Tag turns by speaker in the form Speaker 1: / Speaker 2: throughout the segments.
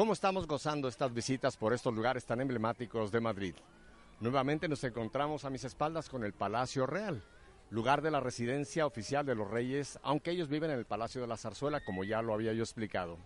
Speaker 1: ¿Cómo estamos gozando estas visitas por estos lugares tan emblemáticos de Madrid? Nuevamente nos encontramos a mis espaldas con el Palacio Real, lugar de la residencia oficial de los reyes, aunque ellos viven en el Palacio de la Zarzuela, como ya lo había yo explicado.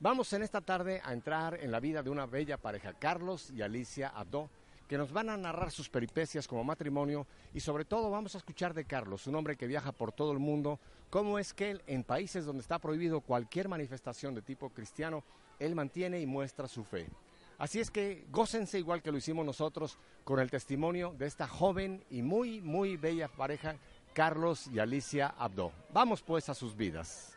Speaker 1: Vamos en esta tarde a entrar en la vida de una bella pareja, Carlos y Alicia Abdo, que nos van a narrar sus peripecias como matrimonio y sobre todo vamos a escuchar de Carlos, un hombre que viaja por todo el mundo, cómo es que él en países donde está prohibido cualquier manifestación de tipo cristiano, él mantiene y muestra su fe. Así es que gócense igual que lo hicimos nosotros con el testimonio de esta joven y muy, muy bella pareja, Carlos y Alicia Abdo. Vamos pues a sus vidas.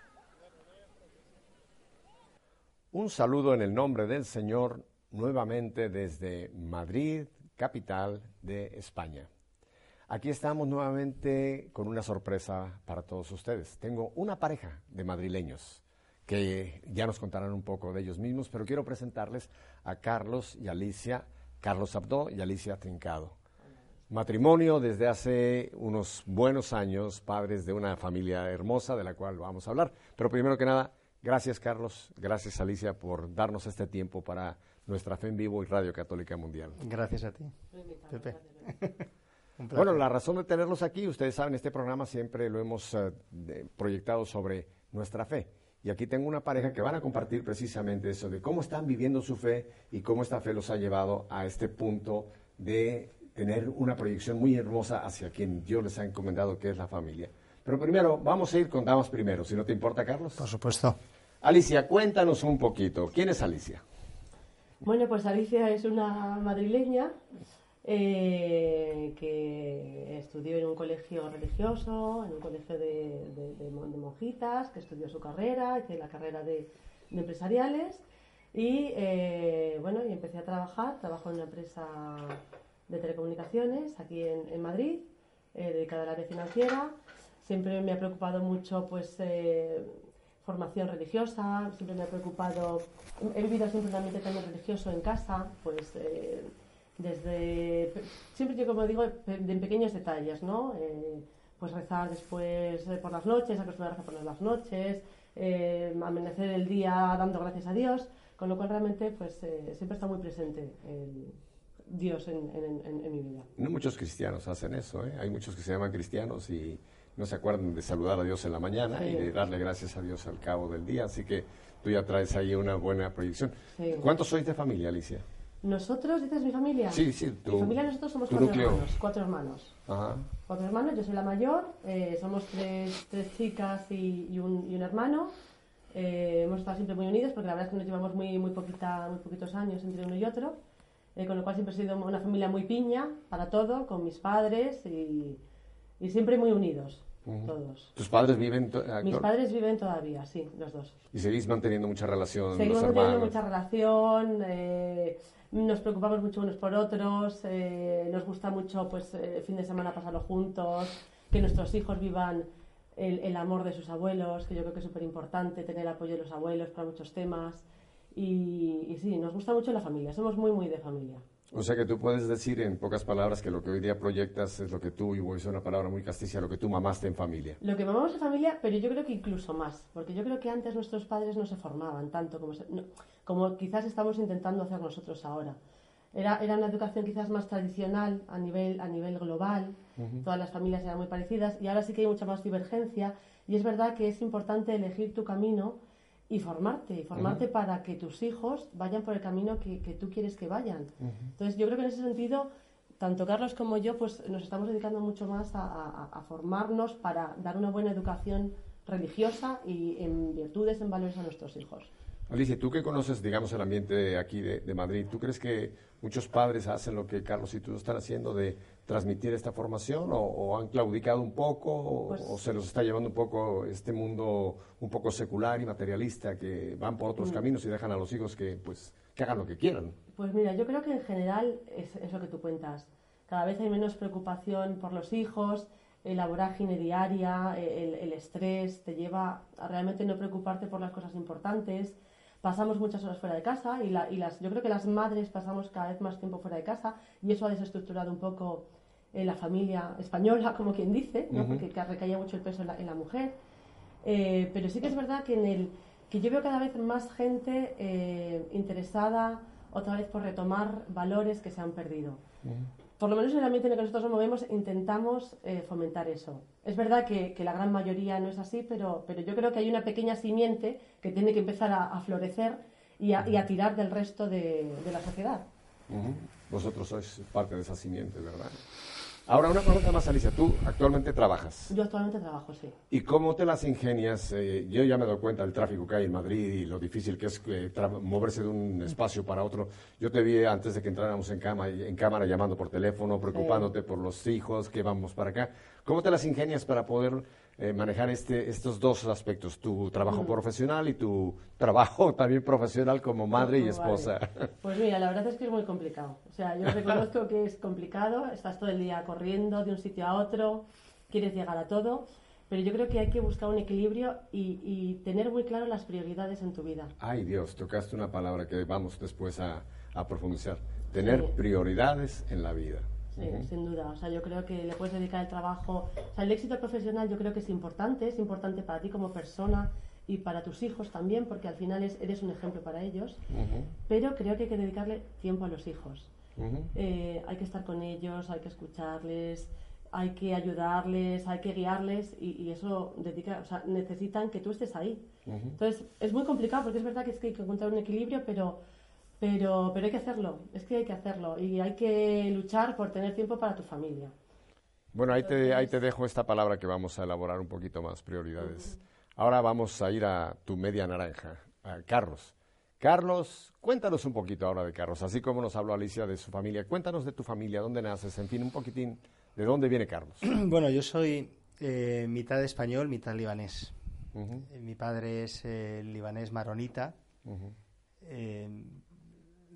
Speaker 1: Un saludo en el nombre del Señor nuevamente desde Madrid, capital de España. Aquí estamos nuevamente con una sorpresa para todos ustedes. Tengo una pareja de madrileños que ya nos contarán un poco de ellos mismos, pero quiero presentarles a Carlos y Alicia, Carlos Abdo y Alicia Trincado. Matrimonio desde hace unos buenos años, padres de una familia hermosa de la cual vamos a hablar. Pero primero que nada, gracias Carlos, gracias Alicia por darnos este tiempo para nuestra fe en vivo y Radio Católica Mundial.
Speaker 2: Gracias a ti, Pepe.
Speaker 1: bueno, la razón de tenerlos aquí, ustedes saben, este programa siempre lo hemos eh, proyectado sobre nuestra fe. Y aquí tengo una pareja que van a compartir precisamente eso, de cómo están viviendo su fe y cómo esta fe los ha llevado a este punto de tener una proyección muy hermosa hacia quien Dios les ha encomendado, que es la familia. Pero primero, vamos a ir con damas primero, si no te importa, Carlos.
Speaker 2: Por supuesto.
Speaker 1: Alicia, cuéntanos un poquito. ¿Quién es Alicia?
Speaker 3: Bueno, pues Alicia es una madrileña eh, que estudió en un colegio religioso, en un colegio de, monjitas, que estudió su carrera, hice la carrera de, empresariales y eh, bueno, y empecé a trabajar, trabajo en una empresa de telecomunicaciones aquí en, Madrid, eh, dedicada al área financiera. Siempre me ha preocupado mucho pues formación religiosa, siempre me ha preocupado, he vivido siempre un ambiente también religioso en casa, pues eh, desde, siempre yo como digo, en pequeños detalles, ¿no? Eh, pues rezar después eh, por las noches, acostumbrarse a poner las noches, amanecer el día dando gracias a Dios, con lo cual realmente pues siempre está muy presente el Dios en, en, mi vida.
Speaker 1: No muchos cristianos hacen eso, ¿eh? hay muchos que se llaman cristianos y no se acuerdan de saludar a Dios en la mañana y de darle gracias a Dios al cabo del día. Así que tú ya traes ahí una buena proyección. ¿Cuántos sois de familia, Alicia?
Speaker 3: Nosotros, dices mi familia.
Speaker 1: Sí, sí,
Speaker 3: tu, Mi familia, nosotros somos cuatro hermanos. Cuatro hermanos. Ajá. Cuatro hermanos, yo soy la mayor, eh, somos tres, tres chicas y, un, y un hermano. Eh, hemos estado siempre muy unidos porque la verdad es que nos llevamos muy, muy, poquita, muy poquitos años entre uno y otro. Eh, con lo cual siempre he sido una familia muy piña para todo, con mis padres y, y siempre muy unidos. Todos.
Speaker 1: ¿Tus padres viven?
Speaker 3: Mis padres viven todavía, sí, los dos.
Speaker 1: ¿Y seguís manteniendo mucha relación?
Speaker 3: Seguimos manteniendo mucha relación, eh, nos preocupamos mucho unos por otros, eh, nos gusta mucho pues el fin de semana pasarlo juntos, que nuestros hijos vivan el, el amor de sus abuelos, que yo creo que es súper importante tener el apoyo de los abuelos para muchos temas. Y, y sí, nos gusta mucho la familia, somos muy, muy de familia.
Speaker 1: O sea que tú puedes decir en pocas palabras que lo que hoy día proyectas es lo que tú, y voy a usar una palabra muy castiza, lo que tú mamaste en familia.
Speaker 3: Lo que mamamos en familia, pero yo creo que incluso más, porque yo creo que antes nuestros padres no se formaban tanto como, como quizás estamos intentando hacer nosotros ahora. Era, era una educación quizás más tradicional a nivel, a nivel global, todas las familias eran muy parecidas y ahora sí que hay mucha más divergencia y es verdad que es importante elegir tu camino y formarte, y formarte para que tus hijos vayan por el camino que, tú quieres que vayan. Entonces, yo creo que en ese sentido, tanto Carlos como yo, pues nos estamos dedicando mucho más a, formarnos para dar una buena educación religiosa y en virtudes, en valores a nuestros hijos.
Speaker 1: Alicia, tú que conoces, digamos, el ambiente aquí de, Madrid, ¿tú crees que muchos padres hacen lo que Carlos y tú están haciendo de transmitir esta formación o, han claudicado un poco pues o, se los está llevando un poco este mundo un poco secular y materialista que van por otros mm. caminos y dejan a los hijos que pues que hagan lo que quieran.
Speaker 3: Pues mira, yo creo que en general es, es lo que tú cuentas. Cada vez hay menos preocupación por los hijos, la vorágine diaria, el, el, estrés te lleva a realmente no preocuparte por las cosas importantes. Pasamos muchas horas fuera de casa y, la, y las, yo creo que las madres pasamos cada vez más tiempo fuera de casa y eso ha desestructurado un poco en la familia española, como quien dice, porque recaía mucho el peso en la, mujer. Eh, pero sí que es verdad que en el, que yo veo cada vez más gente eh, interesada otra vez por retomar valores que se han perdido. Por lo menos en el ambiente en el que nosotros nos movemos intentamos eh, fomentar eso. Es verdad que, la gran mayoría no es así, pero, pero yo creo que hay una pequeña simiente que tiene que empezar a, florecer y a, tirar del resto de, la sociedad.
Speaker 1: Vosotros sois parte de esa simiente, ¿verdad? Ahora, una pregunta más, Alicia. Tú actualmente trabajas.
Speaker 3: Yo actualmente trabajo, sí.
Speaker 1: ¿Y cómo te las ingenias? Eh, yo ya me doy cuenta del tráfico que hay en Madrid y lo difícil que es eh, moverse de un espacio para otro. Yo te vi antes de que entráramos en, cama, en cámara llamando por teléfono, preocupándote por los hijos, que vamos para acá. ¿Cómo te las ingenias para poder eh, manejar este, estos dos aspectos, tu trabajo profesional y tu trabajo también profesional como madre y esposa.
Speaker 3: Pues mira, la verdad es que es muy complicado. O sea, yo reconozco que es complicado, estás todo el día corriendo de un sitio a otro, quieres llegar a todo, pero yo creo que hay que buscar un equilibrio y, tener muy claro las prioridades en tu vida.
Speaker 1: Ay Dios, tocaste una palabra que vamos después a, profundizar. Tener prioridades en la vida.
Speaker 3: Sí, sin duda. O sea, yo creo que le puedes dedicar el trabajo. O sea, el éxito profesional yo creo que es importante, es importante para ti como persona y para tus hijos también, porque al final eres un ejemplo para ellos. Pero creo que hay que dedicarle tiempo a los hijos. Eh, hay que estar con ellos, hay que escucharles, hay que ayudarles, hay que guiarles y, eso dedica, o sea, necesitan que tú estés ahí. Entonces, es muy complicado porque es verdad que es que hay que encontrar un equilibrio, pero pero, pero hay que hacerlo, es que hay que hacerlo y hay que luchar por tener tiempo para tu familia.
Speaker 1: Bueno, ahí te, ahí te dejo esta palabra que vamos a elaborar un poquito más, prioridades. Ahora vamos a ir a tu media naranja, a Carlos. Carlos, cuéntanos un poquito ahora de Carlos, así como nos habló Alicia de su familia. Cuéntanos de tu familia, dónde naces, en fin, un poquitín, ¿de dónde viene Carlos?
Speaker 2: Bueno, yo soy eh, mitad español, mitad libanés. Eh, mi padre es eh, libanés maronita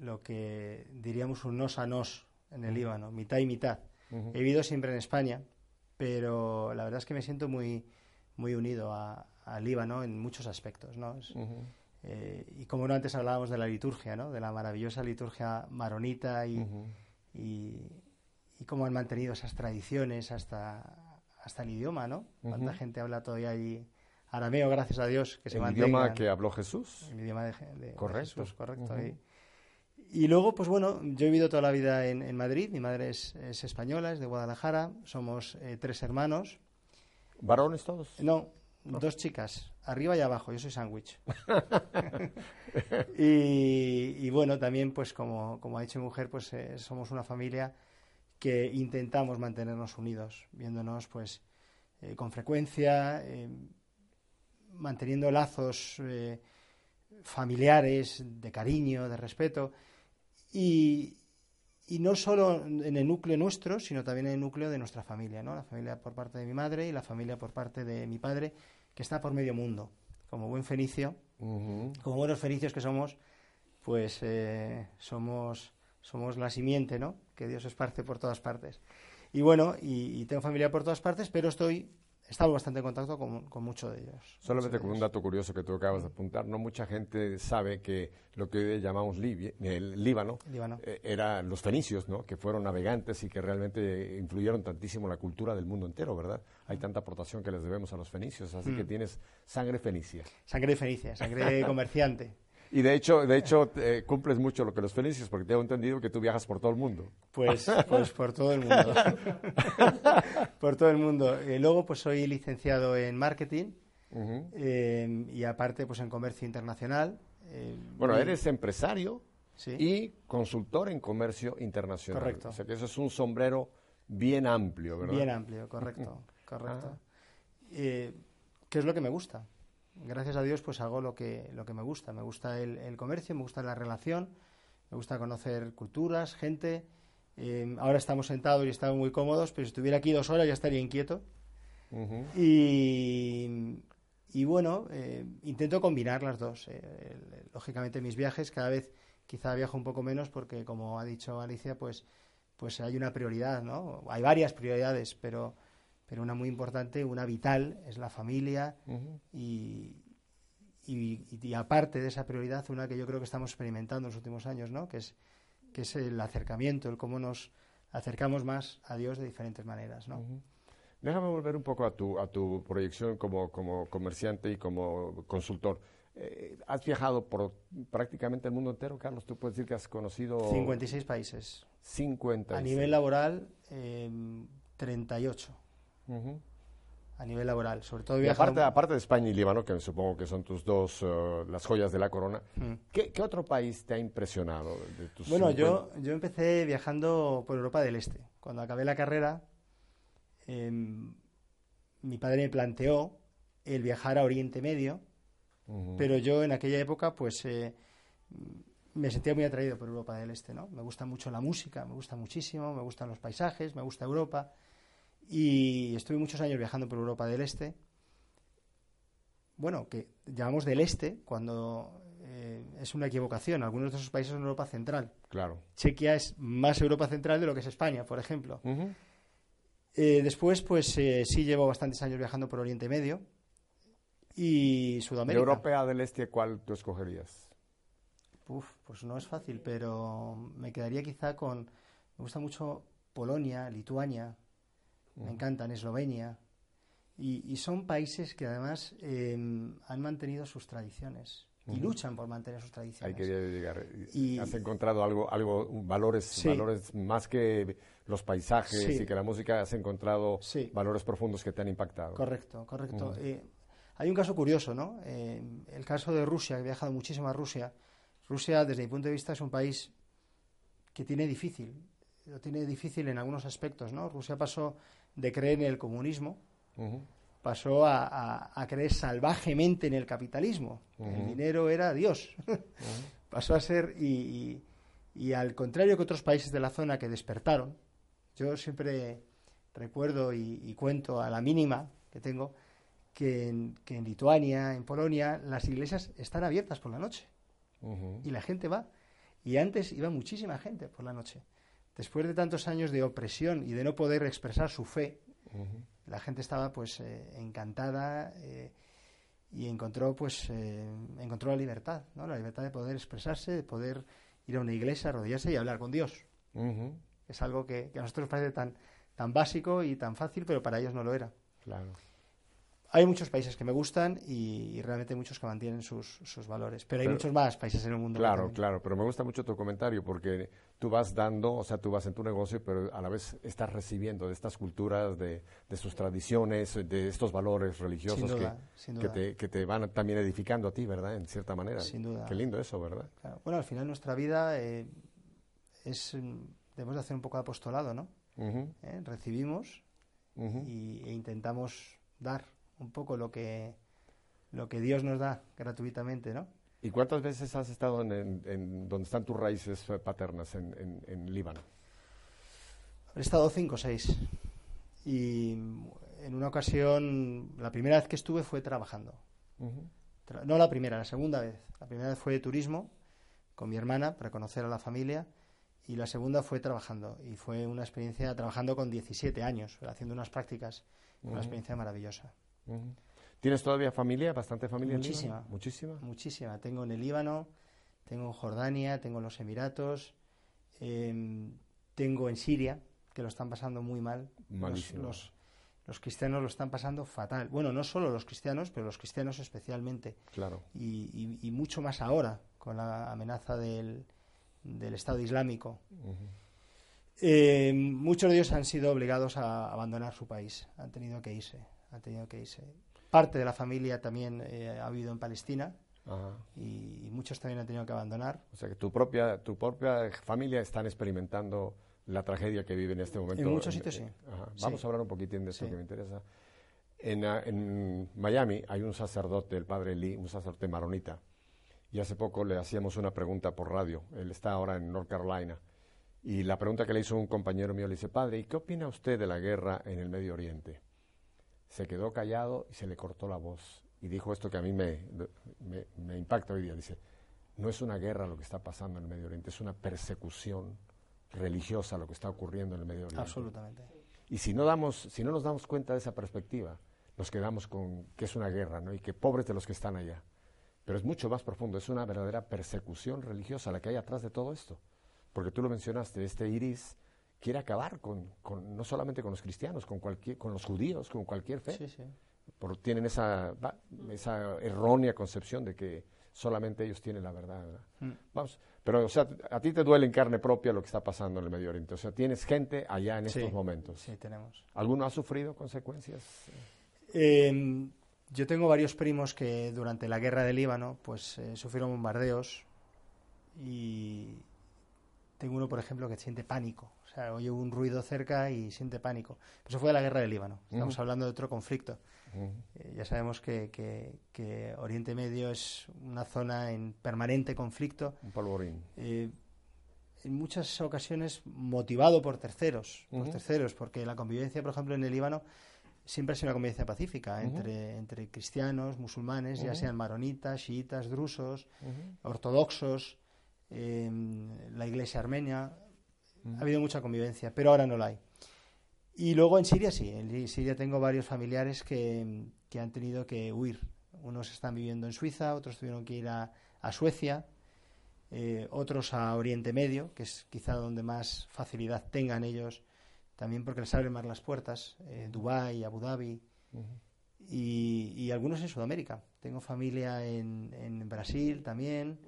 Speaker 2: lo que diríamos un nos a nos en el Líbano, mitad y mitad. He vivido siempre en España, pero la verdad es que me siento muy, muy unido al Líbano en muchos aspectos. ¿no? Eh, y como no antes hablábamos de la liturgia, ¿no? de la maravillosa liturgia maronita y, y, cómo han mantenido esas tradiciones hasta, hasta el idioma, ¿no? Cuánta gente habla todavía allí arameo, gracias a Dios, que se
Speaker 1: ¿El idioma que habló Jesús?
Speaker 2: El idioma de, Jesús, correcto. Y luego, pues bueno, yo he vivido toda la vida en, Madrid, mi madre es, española, es de Guadalajara, somos eh, tres hermanos.
Speaker 1: ¿Varones todos?
Speaker 2: No, dos chicas, arriba y abajo, yo soy sándwich. y, bueno, también pues como, como ha dicho mi mujer, pues eh, somos una familia que intentamos mantenernos unidos, viéndonos pues eh, con frecuencia, manteniendo lazos familiares de cariño, de respeto. Y, no solo en el núcleo nuestro, sino también en el núcleo de nuestra familia, ¿no? La familia por parte de mi madre y la familia por parte de mi padre, que está por medio mundo. Como buen fenicio, como buenos fenicios que somos, pues eh, somos, somos la simiente, ¿no? Que Dios esparce por todas partes. Y bueno, y tengo familia por todas partes, pero estoy estado bastante en contacto con, con muchos de ellos.
Speaker 1: Solamente con un dato curioso que tú acabas de apuntar, no mucha gente sabe que lo que hoy llamamos el Líbano, eh, eran los fenicios, ¿no? que fueron navegantes y que realmente influyeron tantísimo en la cultura del mundo entero, ¿verdad? Hay tanta aportación que les debemos a los fenicios, así que mm. tienes sangre fenicia.
Speaker 2: Sangre fenicia, sangre comerciante.
Speaker 1: Y de hecho, de hecho eh, cumples mucho lo que los fenicios, porque tengo entendido que tú viajas por todo el mundo.
Speaker 2: Pues, pues por todo el mundo. por todo el mundo. Y luego, pues soy licenciado en marketing eh, y aparte, pues en comercio internacional.
Speaker 1: Eh, bueno, eres empresario y consultor en comercio internacional.
Speaker 2: Correcto.
Speaker 1: O sea que eso es un sombrero bien amplio, ¿verdad?
Speaker 2: Bien amplio, correcto, correcto. ¿Qué es lo que me gusta? Gracias a Dios, pues hago lo que, lo que me gusta. Me gusta el, comercio, me gusta la relación, me gusta conocer culturas, gente. Eh, ahora estamos sentados y estamos muy cómodos, pero si estuviera aquí dos horas ya estaría inquieto. y, y, bueno, eh, intento combinar las dos. Eh, lógicamente mis viajes cada vez quizá viajo un poco menos porque, como ha dicho Alicia, pues, pues hay una prioridad, ¿no? Hay varias prioridades, pero pero una muy importante, una vital, es la familia y, y, aparte de esa prioridad, una que yo creo que estamos experimentando en los últimos años, ¿no? que, es, que es el acercamiento, el cómo nos acercamos más a Dios de diferentes maneras. ¿no?
Speaker 1: Déjame volver un poco a tu, a tu proyección como, como comerciante y como consultor. Eh, has viajado por prácticamente el mundo entero, Carlos. Tú puedes decir que has conocido...
Speaker 2: 56 países.
Speaker 1: 50.
Speaker 2: A nivel laboral, eh, 38. A nivel laboral, sobre todo
Speaker 1: y aparte, aparte de España y Líbano, que supongo que son tus dos, uh, las joyas de la corona, mm. ¿qué, ¿qué, otro país te ha impresionado? De tus
Speaker 2: bueno, yo, yo empecé viajando por Europa del Este. Cuando acabé la carrera, eh, mi padre me planteó el viajar a Oriente Medio, pero yo en aquella época, pues... Eh, me sentía muy atraído por Europa del Este, ¿no? Me gusta mucho la música, me gusta muchísimo, me gustan los paisajes, me gusta Europa y estuve muchos años viajando por Europa del Este. Bueno, que llamamos del Este cuando eh, es una equivocación. Algunos de esos países son Europa Central.
Speaker 1: Claro.
Speaker 2: Chequia es más Europa Central de lo que es España, por ejemplo. Eh, después, pues eh, sí llevo bastantes años viajando por Oriente Medio y Sudamérica.
Speaker 1: ¿De Europa del Este cuál tú escogerías?
Speaker 2: Uf, pues no es fácil, pero me quedaría quizá con. Me gusta mucho Polonia, Lituania, me encantan Eslovenia. Y, son países que además em, han mantenido sus tradiciones y luchan por mantener sus tradiciones.
Speaker 1: Hay que llegar. Y, ¿Has encontrado algo, algo valores, valores más que los paisajes y que la música? ¿Has encontrado valores profundos que te han impactado?
Speaker 2: Correcto, correcto. Eh, hay un caso curioso, ¿no? Eh, el caso de Rusia, he viajado muchísimo a Rusia Rusia, desde mi punto de vista, es un país que tiene difícil, lo tiene difícil en algunos aspectos, ¿no? Rusia pasó de creer en el comunismo, pasó a, creer salvajemente en el capitalismo. El dinero era Dios. pasó a ser, y, al contrario que otros países de la zona que despertaron, yo siempre recuerdo y, cuento a la mínima que tengo que en Lituania, en Polonia, las iglesias están abiertas por la noche y la gente va. Y antes iba muchísima gente por la noche. Después de tantos años de opresión y de no poder expresar su fe, la gente estaba pues eh, encantada eh, y encontró pues eh, encontró la libertad, ¿no? La libertad de poder expresarse, de poder ir a una iglesia, arrodillarse y hablar con Dios. Es algo que, que, a nosotros parece tan tan básico y tan fácil, pero para ellos no lo era.
Speaker 1: Claro.
Speaker 2: Hay muchos países que me gustan y, realmente muchos que mantienen sus, valores, pero hay muchos más países en el mundo.
Speaker 1: Claro, claro, pero me gusta mucho tu comentario porque tú vas dando, o sea, tú vas en tu negocio, pero a la vez estás recibiendo de estas culturas, de, sus tradiciones, de estos valores religiosos que, te, que, te, van también edificando a ti, ¿verdad? En cierta manera.
Speaker 2: Sin duda.
Speaker 1: Qué lindo eso, ¿verdad?
Speaker 2: Bueno, al final nuestra vida eh, es, debemos de hacer un poco de apostolado, ¿no? ¿Eh? Recibimos y, e intentamos dar un poco lo que, lo que Dios nos da gratuitamente, ¿no?
Speaker 1: ¿Y cuántas veces has estado en, donde están tus raíces paternas, en, en, Líbano?
Speaker 2: He estado cinco o seis. Y en una ocasión, la primera vez que estuve fue trabajando. no la primera, la segunda vez. La primera vez fue de turismo con mi hermana para conocer a la familia y la segunda fue trabajando. Y fue una experiencia trabajando con 17 años, haciendo unas prácticas, una experiencia maravillosa.
Speaker 1: ¿Tienes todavía familia, bastante familia
Speaker 2: Muchísima.
Speaker 1: en Muchísima.
Speaker 2: Muchísima. Tengo en el Líbano, tengo en Jordania, tengo en los Emiratos, em, tengo en Siria, que lo están pasando muy mal. Los, los, cristianos lo están pasando fatal. Bueno, no solo los cristianos, pero los cristianos especialmente.
Speaker 1: Claro.
Speaker 2: Y, mucho más ahora, con la amenaza del, del Estado Islámico. Em, muchos de ellos han sido obligados a abandonar su país, han tenido que irse ha tenido que irse. Parte de la familia también eh, ha vivido en Palestina Y, muchos también han tenido que abandonar.
Speaker 1: O sea que tu propia, tu propia familia están experimentando la tragedia que vive en este momento.
Speaker 2: En muchos sitios sí.
Speaker 1: Vamos a hablar un poquitín de eso que me interesa. En, ah, en, Miami hay un sacerdote, el padre Lee, un sacerdote maronita. Y hace poco le hacíamos una pregunta por radio. Él está ahora en North Carolina. Y la pregunta que le hizo un compañero mío le dice, padre, ¿y qué opina usted de la guerra en el Medio Oriente? Se quedó callado y se le cortó la voz. Y dijo esto que a mí me, me, impacta hoy día. Dice, no es una guerra lo que está pasando en el Medio Oriente, es una persecución religiosa lo que está ocurriendo en el Medio Oriente.
Speaker 2: Absolutamente.
Speaker 1: Y si no, damos, si no nos damos cuenta de esa perspectiva, nos quedamos con que es una guerra, ¿no? Y que pobres de los que están allá. Pero es mucho más profundo, es una verdadera persecución religiosa la que hay atrás de todo esto. Porque tú lo mencionaste, este iris quiere acabar con, no solamente con los cristianos, con, cualquier, con los judíos, con cualquier fe. por- tienen esa, va, esa errónea concepción de que solamente ellos tienen la verdad. ¿verdad?
Speaker 2: Mm.
Speaker 1: Vamos, pero o sea, a ti te duele en carne propia lo que está pasando en el Medio Oriente. O sea, tienes gente allá en
Speaker 2: Sí.
Speaker 1: estos momentos.
Speaker 2: Sí, tenemos.
Speaker 1: ¿Alguno ha sufrido consecuencias?
Speaker 2: Eh, yo tengo varios primos que durante la guerra del Líbano pues eh, sufrieron bombardeos y tengo uno, por ejemplo, que siente pánico. O sea, oye un ruido cerca y siente pánico. Eso fue de la guerra del Líbano. Estamos hablando de otro conflicto. Eh, ya sabemos que, que- que Oriente Medio es una zona en permanente conflicto.
Speaker 1: Un polvorín.
Speaker 2: eh, en muchas ocasiones motivado por terceros, por terceros, porque la convivencia, por ejemplo, en el Líbano siempre ha sido una convivencia pacífica entre, entre cristianos, musulmanes, ya sean maronitas, chiitas, drusos, ortodoxos, eh, la iglesia armenia. Ha habido mucha convivencia, pero ahora no la hay. Y luego en Siria sí, en Siria tengo varios familiares que, que han tenido que huir. Unos están viviendo en Suiza, otros tuvieron que ir a, a Suecia, eh, otros a Oriente Medio, que es quizá donde más facilidad tengan ellos, también porque les abren más las puertas, eh, Dubái, Abu Dhabi, y, y algunos en Sudamérica. Tengo familia en, en Brasil también.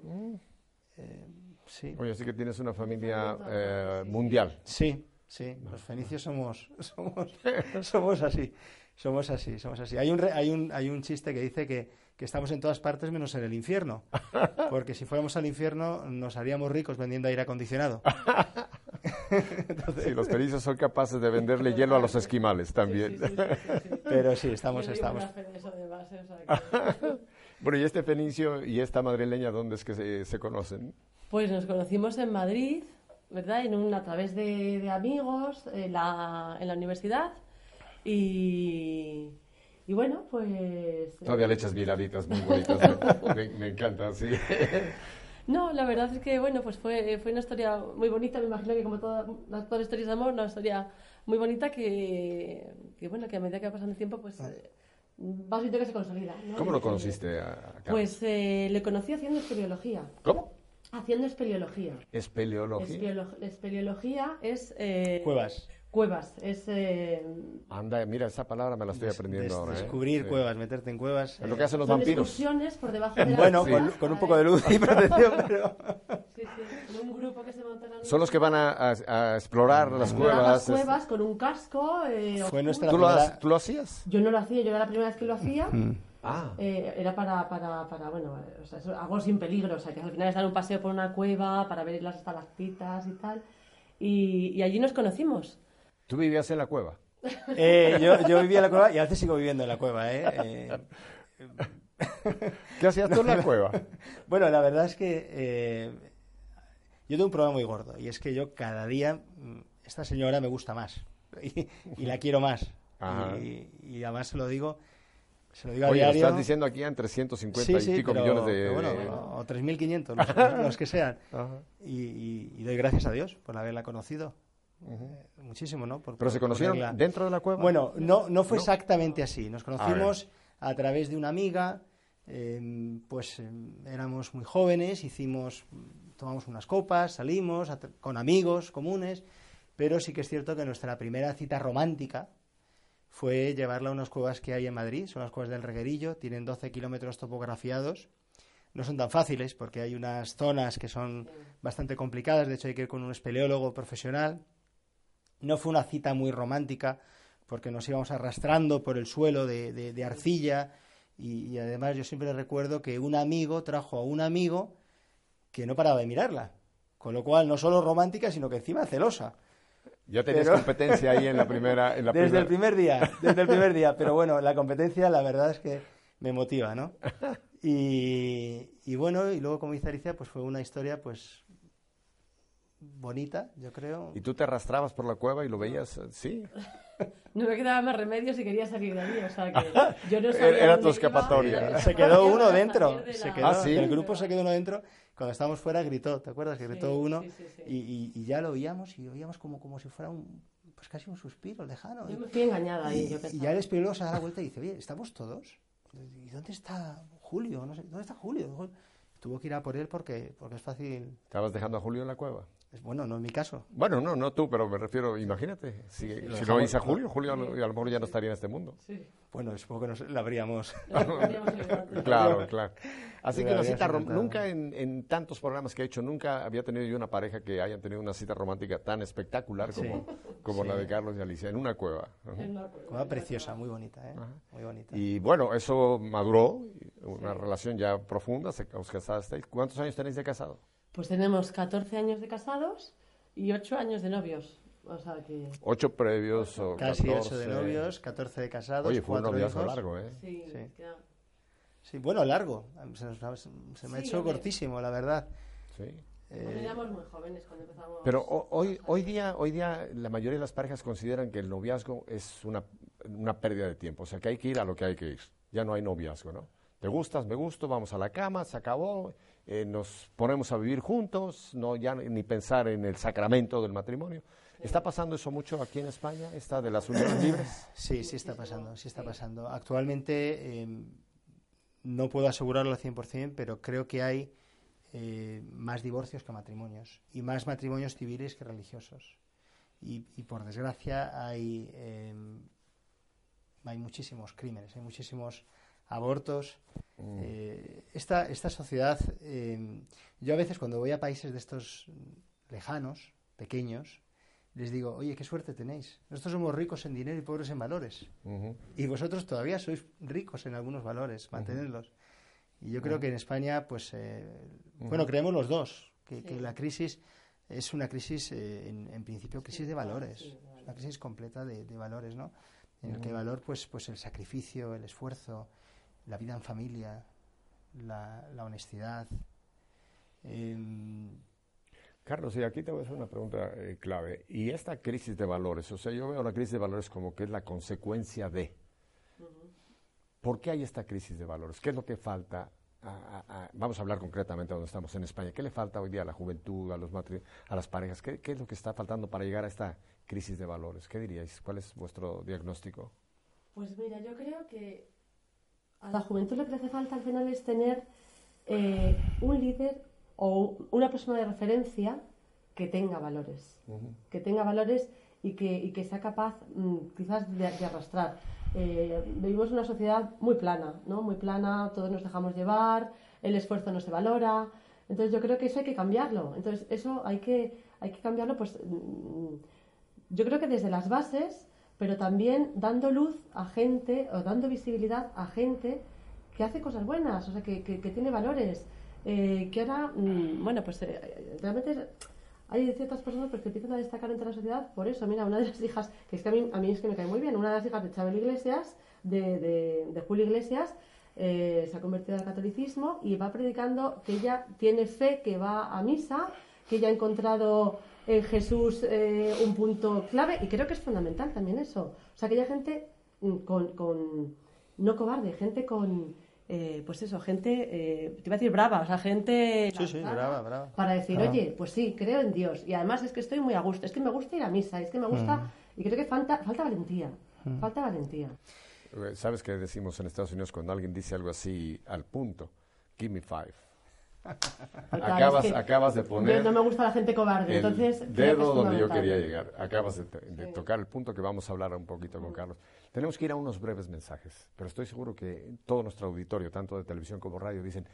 Speaker 2: Eh, sí.
Speaker 1: Oye, así que tienes una familia eh, mundial.
Speaker 2: Sí, sí, los fenicios somos, somos, somos así, somos así, somos así. Hay un, re- hay un, hay un chiste que dice que, que estamos en todas partes menos en el infierno, porque si fuéramos al infierno nos haríamos ricos vendiendo aire acondicionado.
Speaker 1: Sí, los felices son capaces de venderle hielo a los esquimales también.
Speaker 3: Sí, sí, sí, sí, sí.
Speaker 2: Pero sí, estamos, estamos.
Speaker 1: Bueno, y este fenicio y esta madrileña, ¿dónde es que se, se conocen?
Speaker 3: Pues nos conocimos en Madrid, ¿verdad? En un, a través de, de amigos en la, en la universidad. Y, y bueno, pues...
Speaker 1: Todavía le echas miraditas muy bonitas. Me, me- encanta, sí.
Speaker 3: No, la verdad es que, bueno, pues fue, fue una historia muy bonita. Me imagino que como las- todas las historias de amor, una historia muy bonita que, que bueno, que a medida que va pasando el tiempo, pues eh, vas viendo que se consolida. ¿no?
Speaker 1: ¿Cómo lo conociste a, Carlos?
Speaker 3: Pues eh, le conocí haciendo espeleología.
Speaker 1: ¿Cómo?
Speaker 3: Haciendo espeleología.
Speaker 1: Espeleología.
Speaker 3: Espeleolo- espeleología es... eh,
Speaker 2: Cuevas.
Speaker 3: Cuevas. Es... eh,
Speaker 1: Anda, mira, esa palabra me la estoy aprendiendo
Speaker 2: Des-
Speaker 1: ahora. ¿eh?
Speaker 2: descubrir
Speaker 1: Sí.
Speaker 2: cuevas, meterte en cuevas.
Speaker 1: Es lo
Speaker 2: eh,
Speaker 1: que hacen los
Speaker 3: son
Speaker 1: vampiros.
Speaker 3: por debajo de la
Speaker 2: Bueno,
Speaker 1: Sí.
Speaker 2: con, con un poco de luz y protección, pero...
Speaker 3: Un grupo que se
Speaker 1: Son los que van a, a- a explorar las cuevas.
Speaker 3: las cuevas con un casco. eh,
Speaker 2: Fue nuestra
Speaker 1: ¿Tú lo,
Speaker 2: primera-
Speaker 1: has- ¿Tú lo hacías?
Speaker 3: Yo no lo hacía, yo era la primera vez que lo hacía.
Speaker 1: Ah.
Speaker 3: Eh, era para, para, para bueno, o sea, eso, algo sin peligro, o sea, que al final es dar un paseo por una cueva para ver las estalactitas y tal. Y, y allí nos conocimos.
Speaker 1: ¿Tú vivías en la cueva?
Speaker 2: Eh, yo, yo vivía en la cueva y a veces sigo viviendo en la cueva, ¿eh? Eh,
Speaker 1: ¿Qué hacías tú en la cueva?
Speaker 2: Bueno, la verdad es que eh, yo tengo un problema muy gordo y es que yo cada día mm, esta señora me gusta más y, y la quiero más y, y además se lo digo se lo digo a
Speaker 1: Oye, lo
Speaker 2: diario.
Speaker 1: estás diciendo aquí en 350
Speaker 2: sí,
Speaker 1: y pico
Speaker 2: pero-
Speaker 1: millones de...
Speaker 2: pero bueno,
Speaker 1: de-
Speaker 2: o 3.500, los, los que sean. Y, doy gracias a Dios por haberla conocido. Eh, muchísimo, ¿no? Por-
Speaker 1: ¿Pero se conocieron dentro de la cueva?
Speaker 2: Bueno, no, no fue
Speaker 1: ¿No?
Speaker 2: exactamente así. Nos conocimos a, través de una amiga, eh, pues eh, éramos muy jóvenes, hicimos, tomamos unas copas, salimos con amigos comunes, pero sí que es cierto que nuestra primera cita romántica fue llevarla a unas cuevas que hay en Madrid, son las cuevas del Reguerillo, tienen 12 kilómetros topografiados. No son tan fáciles porque hay unas zonas que son bastante complicadas, de hecho hay que ir con un espeleólogo profesional. No fue una cita muy romántica porque nos íbamos arrastrando por el suelo de, arcilla y además yo siempre recuerdo que un amigo trajo a un amigo que no paraba de mirarla. Con lo cual, no solo romántica, sino que encima celosa.
Speaker 1: Ya tenías
Speaker 2: pero-
Speaker 1: competencia ahí en la primera... En la
Speaker 2: Desde
Speaker 1: primera-
Speaker 2: el primer día, desde el primer día. Pero bueno, la competencia la verdad es que me motiva, ¿no? Y, y bueno, y luego como dice Alicia, pues fue una historia pues bonita, yo creo.
Speaker 1: ¿Y tú te arrastrabas por la cueva y lo veías? eh, Sí.
Speaker 3: No me quedaba más remedio si quería salir de allí, o sea que yo no sabía
Speaker 1: Era- tu escapatoria.
Speaker 2: Se quedó uno dentro, se quedó,
Speaker 1: ¿Ah, sí?
Speaker 2: del grupo se quedó uno dentro. Cuando estábamos fuera gritó, ¿te acuerdas? Que gritó
Speaker 3: Sí,
Speaker 2: uno
Speaker 3: sí, sí, sí.
Speaker 2: Y, y- y ya lo oíamos y oíamos como, como si fuera un, pues casi un suspiro lejano.
Speaker 3: Yo me fui engañada ahí,
Speaker 2: Y,
Speaker 3: yo
Speaker 2: y ya el espeleólogo se da la vuelta y dice, oye, ¿estamos todos? ¿Y dónde está Julio? No sé, ¿dónde está Julio? Tuvo que ir a por él porque, porque es fácil.
Speaker 1: ¿Estabas dejando a Julio en la cueva?
Speaker 2: Bueno, no es mi caso.
Speaker 1: Bueno, no, no tú, pero me refiero, imagínate, si, si lo dice Julio, Julio a lo mejor ya no estaría en este mundo.
Speaker 3: Sí.
Speaker 2: Bueno, supongo que nos la habríamos.
Speaker 1: claro, claro. Así que la cita nunca en, en, tantos programas que he hecho, nunca había tenido yo una pareja que hayan tenido una cita romántica tan espectacular como, como la de Carlos y Alicia, en una cueva.
Speaker 2: una cueva preciosa, muy bonita, ¿eh? Muy bonita.
Speaker 1: Y bueno, eso maduró, una relación ya profunda, os casasteis. ¿Cuántos años tenéis de casado?
Speaker 3: Pues tenemos 14 años de casados y 8 años de novios. O sea que...
Speaker 1: Ocho previos o
Speaker 2: Casi 8 de novios, 14 de casados,
Speaker 1: Oye, fue un noviazgo largo, ¿eh?
Speaker 3: Sí, sí.
Speaker 2: sí, bueno, largo. Se, me ha hecho cortísimo, la verdad.
Speaker 3: Sí. Eh, éramos muy jóvenes cuando empezamos.
Speaker 1: Pero hoy, hoy, día, hoy día la mayoría de las parejas consideran que el noviazgo es una, una pérdida de tiempo. O sea, que hay que ir a lo que hay que ir. Ya no hay noviazgo, ¿no? Te gustas, me gusto, vamos a la cama, se acabó eh, nos ponemos a vivir juntos, no ya ni pensar en el sacramento del matrimonio. ¿Está pasando eso mucho aquí en España, esta de las uniones libres?
Speaker 2: Sí, sí está pasando, sí está pasando. Actualmente em, no puedo asegurarlo al 100%, pero creo que hay eh, más divorcios que matrimonios y más matrimonios civiles que religiosos. Y, por desgracia hay, em, hay muchísimos crímenes, hay muchísimos abortos. Mm. Eh, esta, esta sociedad, em, yo a veces cuando voy a países de estos lejanos, pequeños, les digo, oye, qué suerte tenéis. Nosotros somos ricos en dinero y pobres en valores. Y vosotros todavía sois ricos en algunos valores, mantenerlos. Y yo creo que en España, pues, eh, bueno, creemos los dos, que, la crisis es una crisis, eh, en, principio, crisis de valores. Es una crisis completa de, valores, ¿no? En el que el valor, pues, pues el sacrificio, el esfuerzo, la vida en familia, la, honestidad.
Speaker 1: Carlos, y aquí te voy a hacer una pregunta eh, clave. Y esta crisis de valores, o sea, yo veo la crisis de valores como que es la consecuencia de. ¿Por qué hay esta crisis de valores? ¿Qué es lo que falta? vamos a hablar concretamente donde estamos en España. ¿Qué le falta hoy día a la juventud, a, los a las parejas? ¿Qué, ¿Qué es lo que está faltando para llegar a esta crisis de valores? ¿Qué diríais? ¿Cuál es vuestro diagnóstico?
Speaker 3: Pues mira, yo creo que a la juventud lo que le hace falta al final es tener eh, un líder o una persona de referencia que tenga valores, que tenga valores y que, que sea capaz mm, quizás de, arrastrar. Eh, vivimos una sociedad muy plana, ¿no? Muy plana, todos nos dejamos llevar, el esfuerzo no se valora. Entonces yo creo que eso hay que cambiarlo. Entonces eso hay que, hay que cambiarlo, pues mm, yo creo que desde las bases pero también dando luz a gente o dando visibilidad a gente que hace cosas buenas, o sea, que, que, tiene valores, eh, que ahora, mm, bueno, pues eh, realmente hay ciertas personas pues, que empiezan a destacar entre la sociedad por eso. Mira, una de las hijas, que es que a mí, a mí es que me cae muy bien, una de las hijas de Chabel Iglesias, de, de, Julio Iglesias, eh, se ha convertido al catolicismo y va predicando que ella tiene fe, que va a misa, que ella ha encontrado en Jesús eh, un punto clave y creo que es fundamental también eso. O sea, aquella gente mm, con, con no cobarde, gente con, eh, pues eso, gente, eh, te iba a decir brava, o sea, gente...
Speaker 2: Sí, sí, brava, brava.
Speaker 3: Para decir, oye, pues sí, creo en Dios. Y además es que estoy muy a gusto, es que me gusta ir a misa, es que me gusta... Mm. Y creo que falta, falta valentía, mm. falta valentía.
Speaker 1: ¿Sabes qué decimos en Estados Unidos cuando alguien dice algo así al punto? Give me five acabas, acabas de poner.
Speaker 3: No me gusta la gente cobarde, entonces.
Speaker 1: Dedo donde yo quería llegar. Acabas de, tocar el punto que vamos a hablar un poquito con Carlos. Tenemos que ir a unos breves mensajes, pero estoy seguro que todo nuestro auditorio, tanto de televisión como radio, dicen: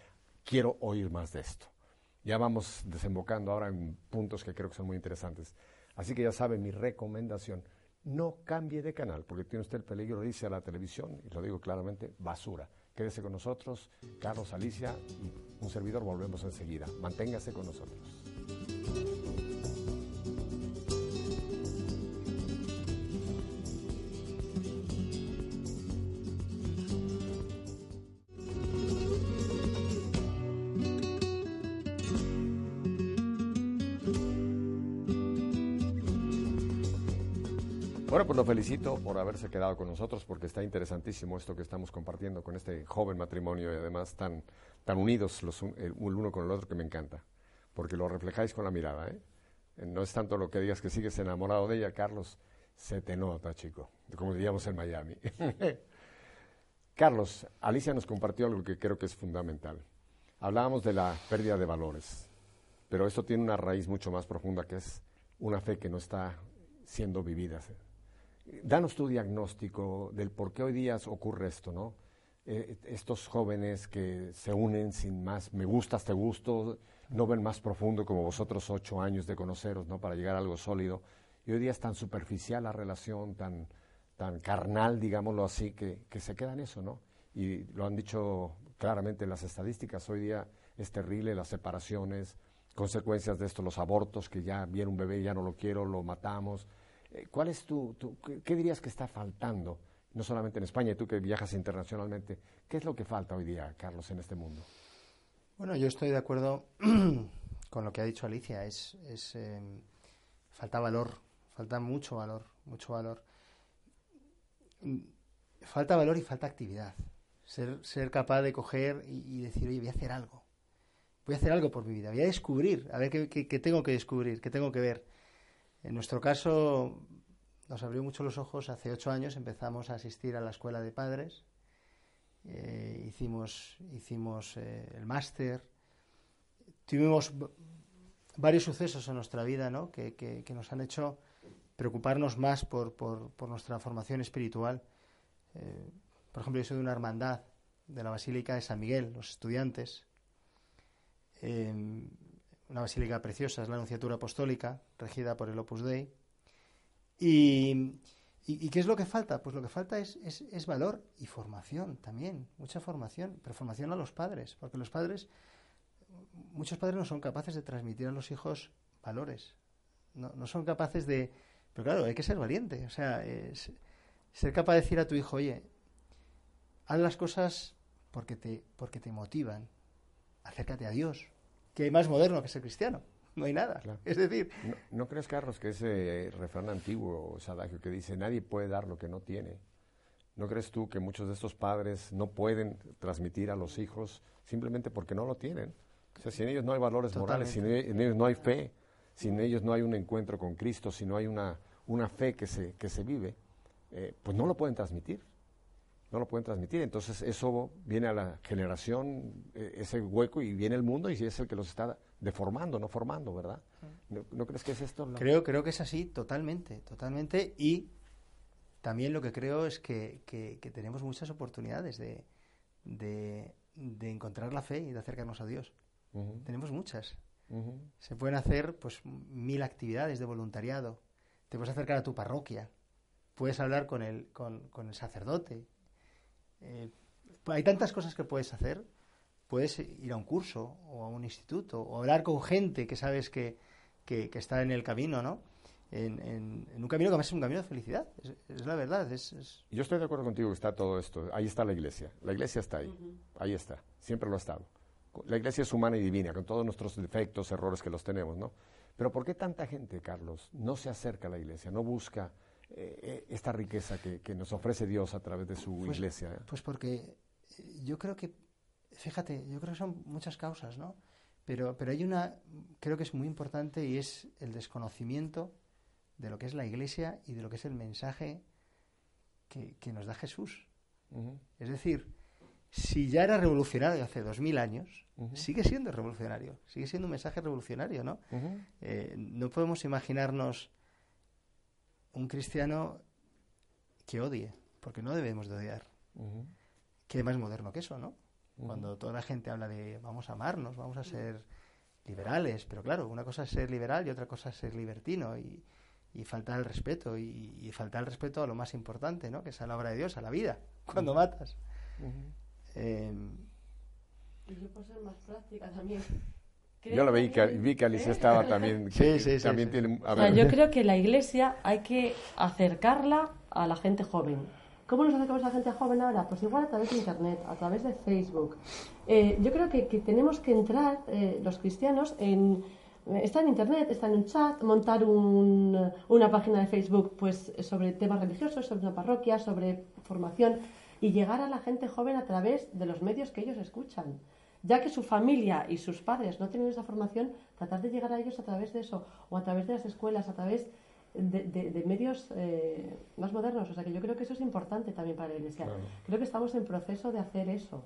Speaker 1: Quiero oír más de esto. Ya vamos desembocando ahora en puntos que creo que son muy interesantes. Así que ya sabe mi recomendación. No cambie de canal, porque tiene usted el peligro de irse a la televisión, y lo digo claramente, basura. Quédese con nosotros, Carlos Alicia y un servidor, volvemos enseguida. Manténgase con nosotros. Bueno, pues lo felicito por haberse quedado con nosotros porque está interesantísimo esto que estamos compartiendo con este joven matrimonio y además tan, tan unidos los, el uno con el otro que me encanta, porque lo reflejáis con la mirada. ¿eh? ¿eh? No es tanto lo que digas que sigues enamorado de ella, Carlos, se te nota, chico, como diríamos en Miami. Carlos, Alicia nos compartió algo que creo que es fundamental. Hablábamos de la pérdida de valores pero esto tiene una raíz mucho más profunda que es una fe que no está siendo vivida. Danos tu diagnóstico del por qué hoy día ocurre esto, ¿no? Eh, estos jóvenes que se unen sin más me gustas, te gusto, no ven más profundo como vosotros ocho años de conoceros, ¿no? Para llegar a algo sólido. Y hoy día es tan superficial la relación, tan, tan carnal, digámoslo así, que, que se queda en eso, ¿no? Y lo han dicho claramente las estadísticas. Hoy día es terrible las separaciones, consecuencias de esto, los abortos, que ya viene un bebé, ya no lo quiero, lo matamos. Eh, ¿Cuál es tu, qué, dirías que está faltando, no solamente en España, y tú que viajas internacionalmente, qué es lo que falta hoy día, Carlos, en este mundo?
Speaker 2: Bueno, yo estoy de acuerdo con lo que ha dicho Alicia. Es, es em, falta valor, falta mucho valor, mucho valor. Mm, falta valor y falta actividad. Ser, ser capaz de coger y, decir, oye, voy a hacer algo. Voy a hacer algo por mi vida. Voy a descubrir, a ver qué, qué tengo que descubrir, qué tengo que ver. En nuestro caso, nos abrió mucho los ojos. Hace ocho años empezamos a asistir a la escuela de padres eh, hicimos, hicimos eh, el máster, tuvimos varios sucesos en nuestra vida ¿no? que, que, nos han hecho preocuparnos más por, por, por nuestra formación espiritual. Eh, por ejemplo, yo soy de una hermandad de la Basílica de San Miguel, los estudiantes. Una basílica preciosa, es la Anunciatura Apostólica, regida por el Opus Dei. Y, ¿Y, qué es lo que falta? Pues lo que falta es, es, valor y formación también, mucha formación, pero formación a los padres, porque los padres, muchos padres no son capaces de transmitir a los hijos valores, no, no son capaces de... Pero claro, hay que ser valiente, o sea, es, ser capaz de decir a tu hijo, oye, haz las cosas porque te, porque te motivan, acércate a Dios, que hay más moderno que ser cristiano no hay nada. Es decir...
Speaker 1: ¿No, crees, Carlos, que ese refrán antiguo, adagio que dice, nadie puede dar lo que no tiene? ¿No crees tú que muchos de estos padres no pueden transmitir a los hijos simplemente porque no lo tienen? O sea, sin ellos no hay valores morales, sin ellos no hay fe, sin ellos no hay un encuentro con Cristo, si no hay una, una fe que se, que se vive, eh, pues no lo pueden transmitir no lo pueden transmitir. Entonces eso viene a la generación, eh, ese hueco, y viene el mundo y es el que los está deformando, no formando, ¿verdad? ¿No, crees que es esto?
Speaker 2: Creo, creo que es así, totalmente, totalmente. Y también lo que creo es que, tenemos muchas oportunidades de, de, encontrar la fe y de acercarnos a Dios. Tenemos muchas. Se pueden hacer pues mil actividades de voluntariado. Te puedes acercar a tu parroquia. Puedes hablar con el, con, con el sacerdote eh, hay tantas cosas que puedes hacer. Puedes ir a un curso o a un instituto o hablar con gente que sabes que, que, está en el camino, ¿no? En, un camino que va a ser un camino de felicidad. Es, la verdad. Es,
Speaker 1: Yo estoy de acuerdo contigo que está todo esto. Ahí está la iglesia. La iglesia está ahí. Ahí está. Siempre lo ha estado. La iglesia es humana y divina, con todos nuestros defectos, errores que los tenemos, ¿no? Pero ¿por qué tanta gente, Carlos, no se acerca a la iglesia, no busca eh, eh, esta riqueza que, nos ofrece Dios a través de su
Speaker 2: pues,
Speaker 1: iglesia? ¿eh?
Speaker 2: Pues porque yo creo que, fíjate, yo creo que son muchas causas, ¿no? Pero, pero hay una, creo que es muy importante y es el desconocimiento de lo que es la iglesia y de lo que es el mensaje que, nos da Jesús. Es decir, si ya era revolucionario hace dos mil años, sigue siendo revolucionario, sigue siendo un mensaje revolucionario, ¿no? no podemos imaginarnos un cristiano que odie, porque no debemos de odiar. ¿Qué más moderno que eso, no? Cuando toda la gente habla de vamos a amarnos, vamos a ser liberales, pero claro, una cosa es ser liberal y otra cosa es ser libertino y, y faltar el respeto y, faltar el respeto a lo más importante, ¿no? Que es a la obra de Dios, a la vida, cuando matas.
Speaker 3: Em, y yo puedo ser más práctica también.
Speaker 1: Yo lo vi que, vi que Alicia estaba también.
Speaker 2: Sí, sí,
Speaker 3: sí. yo creo que la iglesia hay que acercarla a la gente joven. ¿Cómo nos acercamos a la gente joven ahora? Pues igual a través de Internet, a través de Facebook. Eh, yo creo que, tenemos que entrar, eh, los cristianos, en, está en Internet, está en un chat, montar una página de Facebook pues, sobre temas religiosos, sobre una parroquia, sobre formación y llegar a la gente joven a través de los medios que ellos escuchan ya que su familia y sus padres no tienen esa formación, tratar de llegar a ellos a través de eso, o a través de las escuelas, a través de, medios eh, más modernos. O sea que yo creo que eso es importante también para la Iglesia. Creo que estamos en proceso de hacer eso.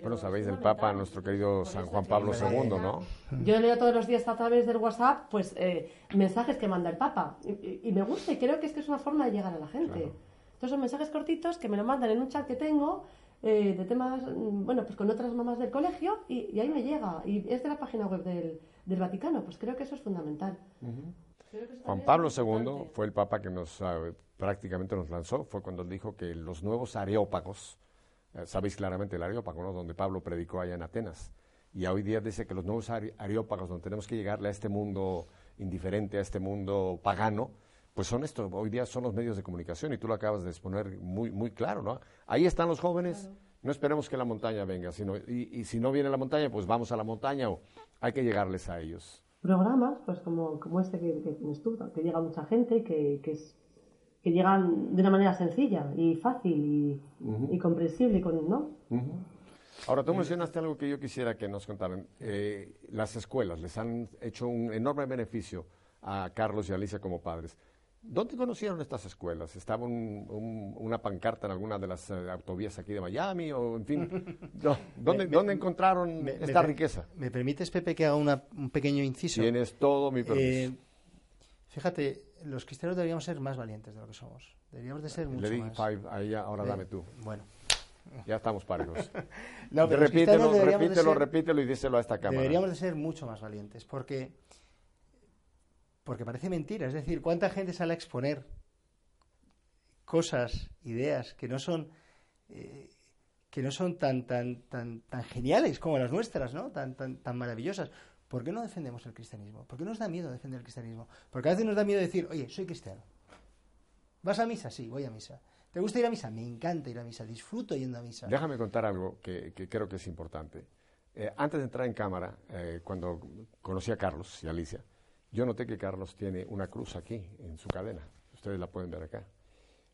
Speaker 1: Bueno, sabéis del Papa, nuestro querido San Juan Pablo II, ¿no?
Speaker 3: Yo leo todos los días a través del WhatsApp, pues, eh, mensajes que manda el Papa. Y, me gusta y creo que es que es una forma de llegar a la gente. Estos son mensajes cortitos que me lo mandan en un chat que tengo eh, de temas, mm, bueno, pues con otras mamás del colegio y, ahí me llega. Y es de la página web del, del Vaticano. Pues creo que eso es fundamental.
Speaker 1: Juan Pablo II fue el Papa que nos ah, prácticamente nos lanzó. Fue cuando dijo que los nuevos areópagos eh, sabéis claramente el Areópago, ¿no? donde Pablo predicó allá en Atenas. Y hoy día dice que los nuevos Areópagos, donde tenemos que llegarle a este mundo indiferente, a este mundo pagano, pues son esto, hoy día son los medios de comunicación y tú lo acabas de exponer muy, muy claro, ¿no? Ahí están los jóvenes, no esperemos que la montaña venga, sino, y, si no viene la montaña, pues vamos a la montaña o hay que llegarles a ellos.
Speaker 3: Programas, pues como, como este que, que tienes tú, que llega mucha gente, que, que es que llegan de una manera sencilla y fácil y, comprensible, ¿no?
Speaker 1: Ahora, tú mencionaste algo que yo quisiera que nos contaran. Eh, las escuelas les han hecho un enorme beneficio a Carlos y Alicia como padres. ¿Dónde conocieron estas escuelas? ¿Estaba una pancarta en alguna de las eh, autovías aquí de Miami? O, en fin, ¿dónde, ¿dónde encontraron esta riqueza?
Speaker 2: ¿Me permites, Pepe, que haga un pequeño inciso?
Speaker 1: Tienes todo mi permiso. Eh,
Speaker 2: fíjate, los cristianos deberíamos ser más valientes de lo que somos. Deberíamos de ser mucho di
Speaker 1: más. five a ella, ahora dame tú.
Speaker 2: Bueno.
Speaker 1: Ya estamos parejos. no, repítelo, repítelo, repítelo y díselo a esta cámara.
Speaker 2: Deberíamos de ser mucho más valientes, porque, porque parece mentira. Es decir, ¿cuánta gente sale a exponer cosas, ideas que no son... Eh, que no son tan, tan, tan, tan geniales como las nuestras, ¿no? Tan, tan, tan maravillosas. ¿Por qué no defendemos el cristianismo? ¿Por qué nos da miedo defender el cristianismo? Porque a veces nos da miedo decir, oye, soy cristiano. ¿Vas a misa? Sí, voy a misa. ¿Te gusta ir a misa? Me encanta ir a misa, disfruto yendo a misa.
Speaker 1: Déjame contar algo que, creo que es importante. Eh, antes de entrar en cámara, eh, cuando conocí a Carlos y Alicia, yo noté que Carlos tiene una cruz aquí en su cadena. Ustedes la pueden ver acá.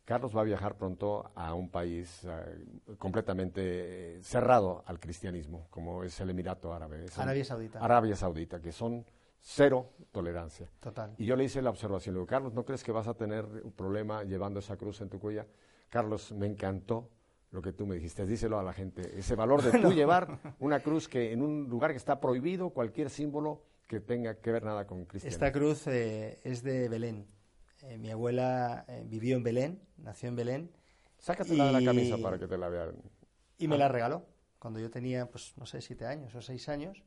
Speaker 1: Carlos va a viajar pronto a un país eh, completamente cerrado al cristianismo, como es el Emirato Árabe.
Speaker 2: Arabia Saudita.
Speaker 1: Arabia Saudita, que son cero tolerancia.
Speaker 2: Total.
Speaker 1: Y yo le hice la observación, le digo, Carlos, ¿no crees que vas a tener un problema llevando esa cruz en tu cuella? Carlos, me encantó lo que tú me dijiste, díselo a la gente, ese valor de tú llevar una cruz que en un lugar que está prohibido, cualquier símbolo que tenga que ver nada con cristianismo.
Speaker 2: Esta cruz eh, es de Belén eh, mi abuela eh, vivió en Belén, nació en Belén.
Speaker 1: Sácatela de la camisa para que te la vean.
Speaker 2: Y me la regaló cuando yo tenía, pues no sé, siete años o seis años.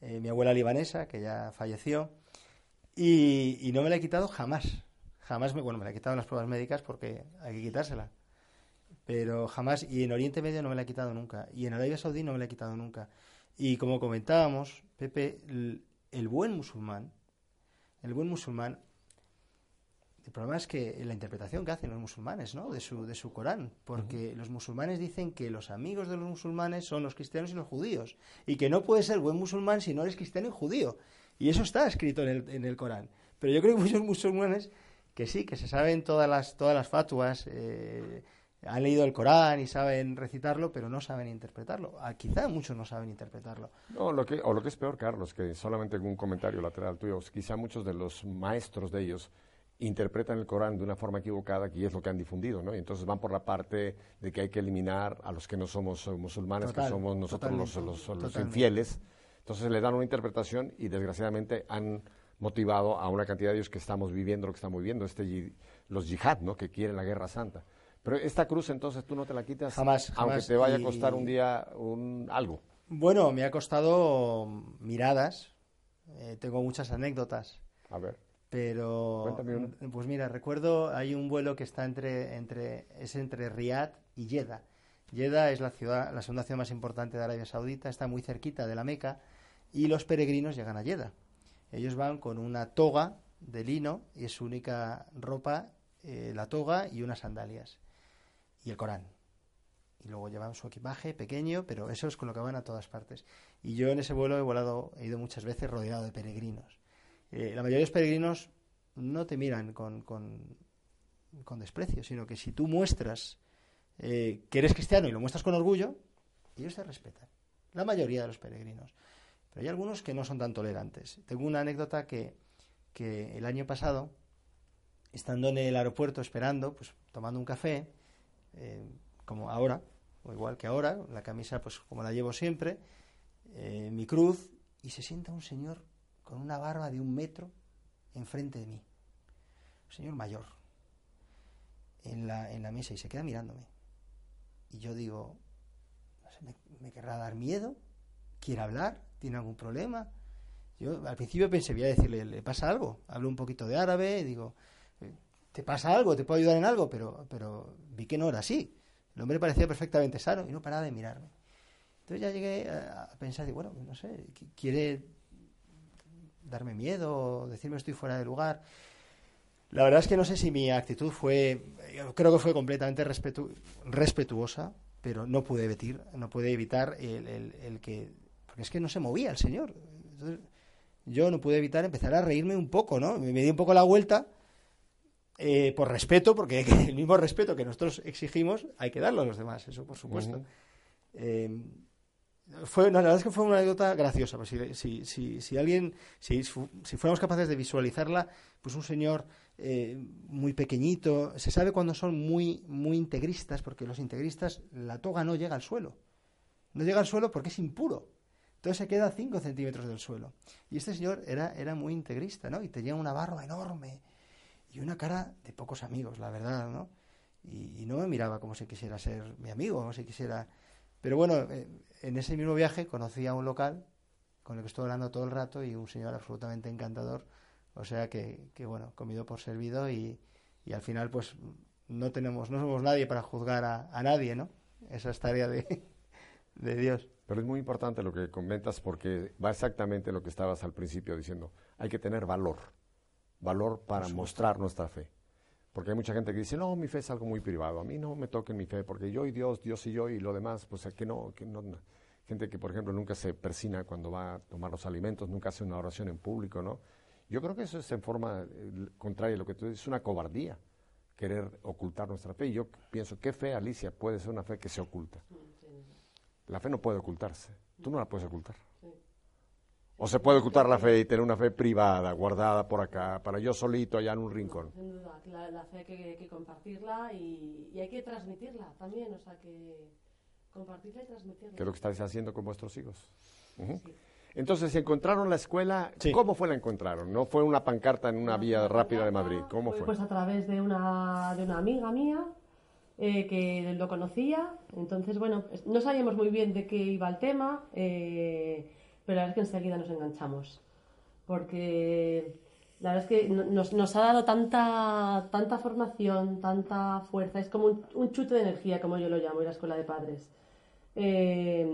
Speaker 2: Eh, mi abuela libanesa, que ya falleció. Y, no me la he quitado jamás. Jamás, me, bueno, me la he quitado en las pruebas médicas porque hay que quitársela. Pero jamás, y en Oriente Medio no me la he quitado nunca. Y en Arabia Saudí no me la he quitado nunca. Y como comentábamos, Pepe, el buen musulmán, el buen musulmán el problema es que la interpretación que hacen los musulmanes, ¿no? De su, de su Corán, porque los musulmanes dicen que los amigos de los musulmanes son los cristianos y los judíos, y que no puedes ser buen musulmán si no eres cristiano y judío. Y eso está escrito en el, en el Corán. Pero yo creo que muchos musulmanes que sí, que se saben todas las, todas las fatuas, eh, han leído el Corán y saben recitarlo, pero no saben interpretarlo. Ah, quizá muchos no saben interpretarlo.
Speaker 1: No, lo que, o lo que es peor, Carlos, que solamente un comentario lateral tuyo, quizá muchos de los maestros de ellos interpretan el Corán de una forma equivocada, que es lo que han difundido, ¿no? Y entonces van por la parte de que hay que eliminar a los que no somos musulmanes, que somos nosotros los, los, infieles. Entonces le dan una interpretación y desgraciadamente han motivado a una cantidad de ellos que estamos viviendo lo que estamos viviendo, este, los yihad, ¿no? Que quieren la guerra santa. Pero esta cruz entonces tú no te la quitas
Speaker 2: jamás,
Speaker 1: aunque te vaya a costar un día un, algo.
Speaker 2: Bueno, me ha costado miradas, eh, tengo muchas anécdotas.
Speaker 1: A ver.
Speaker 2: Pero, pues mira, recuerdo, hay un vuelo que está entre, entre, es entre Riyadh y Jeddah. Jeddah es la ciudad, la segunda ciudad más importante de Arabia Saudita, está muy cerquita de la Meca y los peregrinos llegan a Jeddah. Ellos van con una toga de lino y es su única ropa, eh, la toga y unas sandalias y el Corán. Y luego llevan su equipaje pequeño, pero eso es con lo que van a todas partes. Y yo en ese vuelo he volado, he ido muchas veces rodeado de peregrinos eh, la mayoría de los peregrinos no te miran con, con, desprecio, sino que si tú muestras eh, que eres cristiano y lo muestras con orgullo, ellos te respetan. La mayoría de los peregrinos. Pero hay algunos que no son tan tolerantes. Tengo una anécdota que, que el año pasado, estando en el aeropuerto esperando, pues tomando un café, eh, como ahora, igual que ahora, la camisa pues como la llevo siempre, eh, mi cruz, y se sienta un señor con una barba de un metro enfrente de mí. Un señor mayor, en la, en la mesa, y se queda mirándome. Y yo digo, me querrá dar miedo, quiere hablar, tiene algún problema. Yo al principio pensé, voy a decirle, ¿le pasa algo? Hablo un poquito de árabe, digo, ¿te pasa algo? ¿Te puedo ayudar en algo? Pero, pero vi que no era así. El hombre parecía perfectamente sano y no paraba de mirarme. Entonces ya llegué a pensar, y bueno, no sé, quiere darme miedo, decirme estoy fuera de lugar. La verdad es que no sé si mi actitud fue, creo que fue completamente respetuosa, pero no pude evitar, no pude evitar el, que, porque es que no se movía el señor. yo no pude evitar empezar a reírme un poco, ¿no? Me, di un poco la vuelta, eh, por respeto, porque el mismo respeto que nosotros exigimos hay que darlo a los demás, eso por supuesto fue, la verdad es que fue una anécdota graciosa. Pues si, si, si, alguien, si, si, fuéramos capaces de visualizarla, pues un señor eh, muy pequeñito, se sabe cuando son muy, muy integristas, porque los integristas, la toga no llega al suelo. No llega al suelo porque es impuro. Entonces se queda a 5 centímetros del suelo. Y este señor era, era muy integrista, ¿no? Y tenía una barba enorme y una cara de pocos amigos, la verdad, ¿no? Y, no me miraba como si quisiera ser mi amigo, como si quisiera pero bueno, eh, en ese mismo viaje conocí a un local con el que estuve hablando todo el rato y un señor absolutamente encantador. O sea que, que bueno, comido por servido y, y, al final pues no tenemos, no somos nadie para juzgar a, a nadie, ¿no? Esa es tarea de, de Dios.
Speaker 1: Pero es muy importante lo que comentas porque va exactamente lo que estabas al principio diciendo. Hay que tener valor, valor para mostrar nuestra fe. Porque hay mucha gente que dice, no, mi fe es algo muy privado, a mí no me toquen mi fe, porque yo y Dios, Dios y yo y lo demás, pues que no, que no. Gente que, por ejemplo, nunca se persina cuando va a tomar los alimentos, nunca hace una oración en público, ¿no? Yo creo que eso es en forma eh, contraria a lo que tú dices, es una cobardía querer ocultar nuestra fe. Y yo pienso, ¿qué fe, Alicia, puede ser una fe que se oculta? La fe no puede ocultarse, tú no la puedes ocultar. ¿O se puede ocultar la fe y tener una fe privada, guardada por acá, para yo solito allá en un rincón?
Speaker 3: Sin duda, la, fe hay que, compartirla y, hay que transmitirla también, o sea, que compartirla y transmitirla.
Speaker 1: ¿Qué es lo que estáis haciendo con vuestros hijos? Entonces, encontraron la escuela, ¿cómo fue la encontraron? ¿No fue una pancarta en una vía rápida de Madrid? ¿Cómo fue?
Speaker 3: Pues a través de una, de una amiga mía eh, que lo conocía. Entonces, bueno, no sabíamos muy bien de qué iba el tema. Eh, pero la verdad es que enseguida nos enganchamos. Porque la verdad es que nos, nos ha dado tanta, tanta formación, tanta fuerza, es como un, chute de energía, como yo lo llamo, en la escuela de padres. Eh,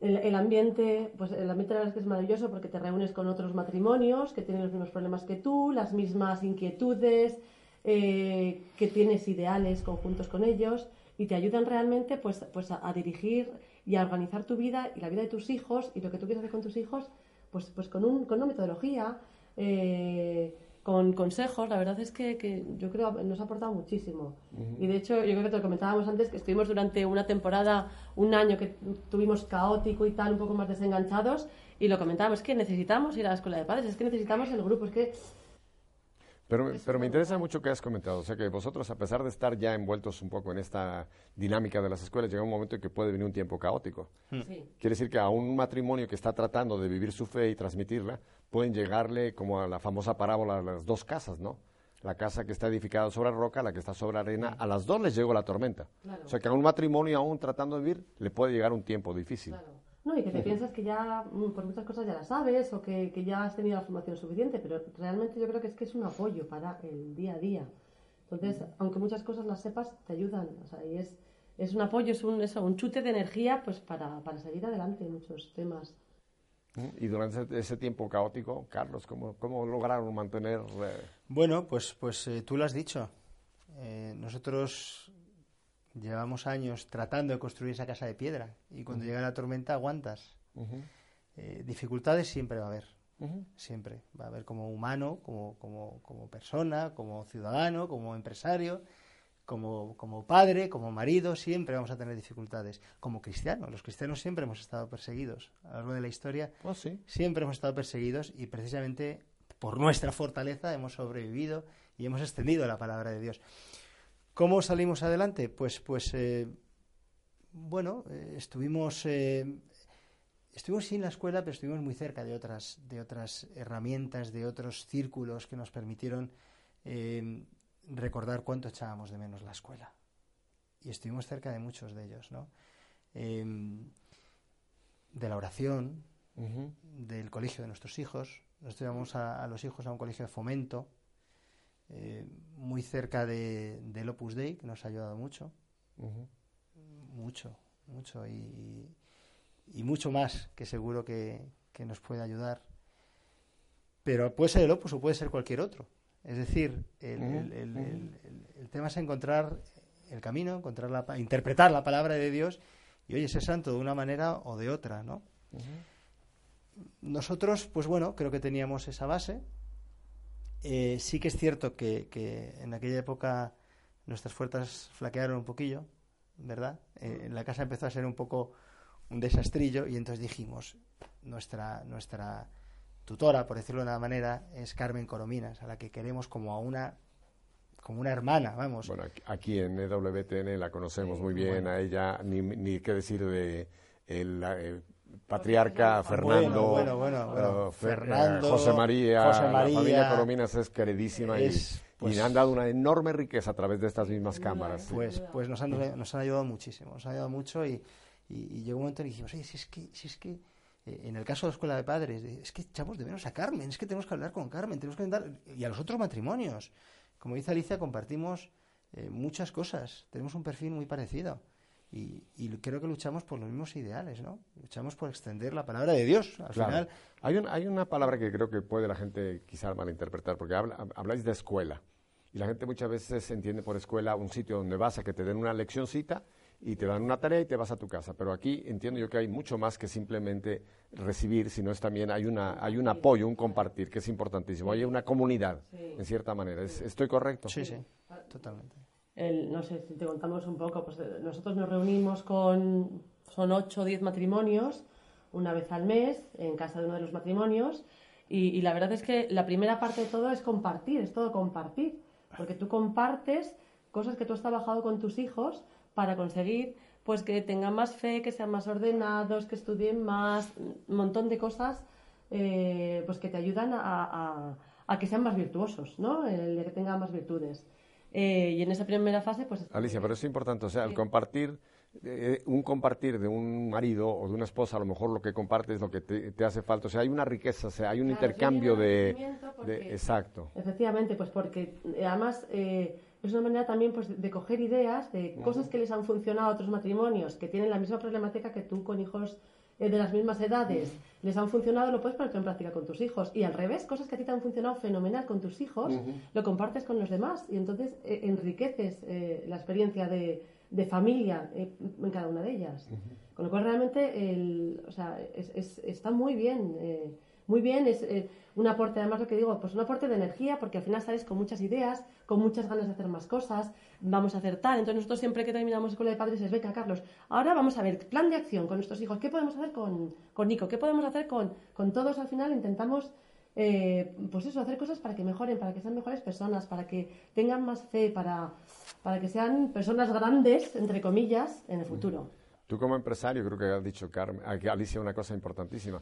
Speaker 3: el, ambiente, pues el ambiente la verdad es que es maravilloso porque te reúnes con otros matrimonios que tienen los mismos problemas que tú, las mismas inquietudes, eh, que tienes ideales conjuntos con ellos y te ayudan realmente pues, pues a dirigir y a organizar tu vida y la vida de tus hijos y lo que tú quieres hacer con tus hijos, pues, pues con, un, con una metodología, eh, con consejos. La verdad es que, que yo creo que nos ha aportado muchísimo. Y de hecho, yo creo que te lo comentábamos antes, que estuvimos durante una temporada, un año que tuvimos caótico y tal, un poco más desenganchados, y lo comentábamos, es que necesitamos ir a la escuela de padres, es que necesitamos el grupo, es que
Speaker 1: pero, pero me interesa mucho que has comentado, o sea que vosotros, a pesar de estar ya envueltos un poco en esta dinámica de las escuelas, llega un momento en que puede venir un tiempo caótico. Hmm. Quiere decir que a un matrimonio que está tratando de vivir su fe y transmitirla, pueden llegarle como a la famosa parábola de las dos casas, ¿no? La casa que está edificada sobre roca, la que está sobre arena, hmm. a las dos les llegó la tormenta. O sea que a un matrimonio aún tratando de vivir le puede llegar un tiempo difícil.
Speaker 3: No, y que te piensas que ya por muchas cosas ya las sabes o que, que, ya has tenido la formación suficiente, pero realmente yo creo que es que es un apoyo para el día a día. Entonces, aunque muchas cosas las sepas, te ayudan. O sea, y es, es un apoyo, es un, eso, un chute de energía pues para, para seguir adelante en muchos temas.
Speaker 1: Y durante ese tiempo caótico, Carlos, ¿cómo, cómo lograron mantener...? Eh?
Speaker 2: Bueno, pues, pues eh, tú lo has dicho. Eh, nosotros Llevamos años tratando de construir esa casa de piedra y cuando llega la tormenta aguantas. Eh, dificultades siempre va a haber, siempre. Va a haber como humano, como, como, como persona, como ciudadano, como empresario, como, como padre, como marido, siempre vamos a tener dificultades. Como cristiano, los cristianos siempre hemos estado perseguidos. A lo largo de la historia
Speaker 1: oh,
Speaker 2: siempre hemos estado perseguidos y precisamente por nuestra fortaleza hemos sobrevivido y hemos extendido la palabra de Dios. ¿Cómo salimos adelante? Pues, pues eh, bueno, eh, estuvimos, eh, estuvimos sí en la escuela, pero estuvimos muy cerca de otras, de otras herramientas, de otros círculos que nos permitieron eh, recordar cuánto echábamos de menos la escuela. Y estuvimos cerca de muchos de ellos, ¿no? Em, de la oración, del colegio de nuestros hijos. Nosotros llevamos a, los hijos a un colegio de fomento, muy cerca de, del Opus Dei, que nos ha ayudado mucho mucho, mucho y, y, mucho más que seguro que, que, nos puede ayudar. Pero puede ser el opus o puede ser cualquier otro. Es decir, el, el, el, el tema es encontrar el camino, encontrar la, interpretar la palabra de Dios y oye, ser santo de una manera o de otra, ¿no? Nosotros, pues bueno, creo que teníamos esa base. Eh, sí que es cierto que, que en aquella época nuestras fuerzas flaquearon un poquillo, ¿verdad? Eh, la casa empezó a ser un poco un desastrillo y entonces dijimos, nuestra, nuestra tutora, por decirlo de una manera, es Carmen Corominas, a la que queremos como a una como una hermana, vamos.
Speaker 1: Bueno, aquí en EWTN la conocemos muy bien, a ella, ni, ni qué decir de el, eh, patriarca Fernando,
Speaker 2: bueno, bueno, bueno,
Speaker 1: uh, Fernando José María, José María, la familia Corominas es queridísima y pues, y han dado una enorme riqueza a través de estas mismas cámaras.
Speaker 2: Pues, pues nos, han, nos han ayudado muchísimo, nos han ayudado mucho y, y, llegó un momento en que dijimos, oye, si es que, si es que eh, en el caso de la escuela de padres, es que echamos de menos a Carmen, es que tenemos que hablar con Carmen, tenemos que intentar, y a los otros matrimonios. Como dice Alicia, compartimos eh, muchas cosas, tenemos un perfil muy parecido. Y, y, creo que luchamos por los mismos ideales, ¿no? Luchamos por extender la palabra de Dios. Al final,
Speaker 1: hay, un, hay una palabra que creo que puede la gente quizás malinterpretar, porque habláis de escuela. Y la gente muchas veces entiende por escuela un sitio donde vas a que te den una leccioncita y te dan una tarea y te vas a tu casa. Pero aquí entiendo yo que hay mucho más que simplemente recibir, sino es también hay una hay un apoyo, un compartir, que es importantísimo. Hay una comunidad, en cierta manera. ¿Estoy correcto?
Speaker 2: Sí, sí, totalmente.
Speaker 3: No sé si te contamos un poco, pues nosotros nos reunimos con, son ocho o diez matrimonios, una vez al mes, en casa de uno de los matrimonios, y, la verdad es que la primera parte de todo es compartir, es todo compartir porque tú compartes cosas que tú has trabajado con tus hijos para conseguir pues que tengan más fe, que sean más ordenados, que estudien más, un montón de cosas eh, pues que te ayudan a, que sean más virtuosos, ¿no? El que tengan más virtudes. Eh, y en esa primera fase, pues...
Speaker 1: Alicia, pero es importante, o sea, el compartir eh, un compartir de un marido o de una esposa, a lo mejor lo que compartes es lo que te, hace falta. O sea, hay una riqueza, o sea, hay un intercambio de, Exacto.
Speaker 3: Efectivamente, pues porque eh, además eh, es una manera también pues, de coger ideas de cosas que les han funcionado a otros matrimonios que tienen la misma problemática que tú con hijos de las mismas edades les han funcionado, lo puedes poner en práctica con tus hijos. Y al revés, cosas que a ti te han funcionado fenomenal con tus hijos, lo compartes con los demás y entonces enriqueces la experiencia de de familia eh, en cada una de ellas. Con lo cual realmente el, o sea, es, está muy bien, eh, muy bien, es eh, un aporte, además lo que digo, pues un aporte de energía, porque al final sales con muchas ideas, con muchas ganas de hacer más cosas, vamos a hacer tal. Entonces nosotros siempre que terminamos escuela de padres es, venga Carlos, ahora vamos a ver, plan de acción con nuestros hijos, ¿qué podemos hacer con, con Nico? ¿Qué podemos hacer con, con todos? Al final intentamos... pues eso, hacer cosas para que mejoren, para que sean mejores personas, para que tengan más fe, para, para que sean personas grandes, entre comillas, en el futuro.
Speaker 1: Tú como empresario, creo que has dicho, Carmen, Alicia, una cosa importantísima.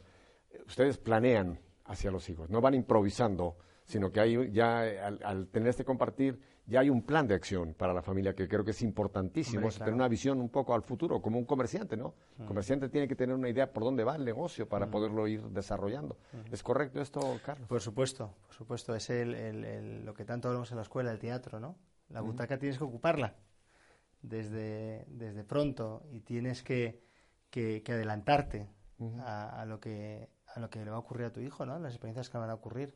Speaker 1: Ustedes planean hacia los hijos, no van improvisando, sino que hay ya, al, tener este compartir, ya hay un plan de acción para la familia que creo que es importantísimo, tener una visión un poco al futuro, como un comerciante, ¿no? El mm. comerciante tiene que tener una idea por dónde va el negocio para mm. poderlo ir desarrollando. Mm. ¿Es correcto esto, Carlos?
Speaker 2: Por supuesto, por supuesto. Es lo que tanto hablamos en la escuela, el teatro, ¿no? La butaca tienes que ocuparla desde, desde pronto y tienes que, que, adelantarte a, lo que, a lo que le va a ocurrir a tu hijo, ¿no? Las experiencias que van a ocurrir.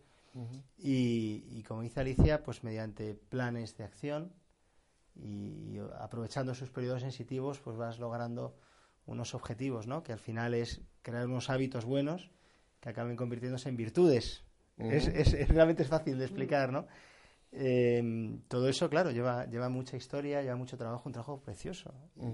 Speaker 2: y, y, como dice Alicia, pues mediante planes de acción y, aprovechando sus periodos sensitivos, pues vas logrando unos objetivos, ¿no? Que al final es crear unos hábitos buenos que acaben convirtiéndose en virtudes. es, es, realmente es fácil de explicar, ¿no? Eh, todo eso, claro, lleva, lleva mucha historia, lleva mucho trabajo, un trabajo precioso y,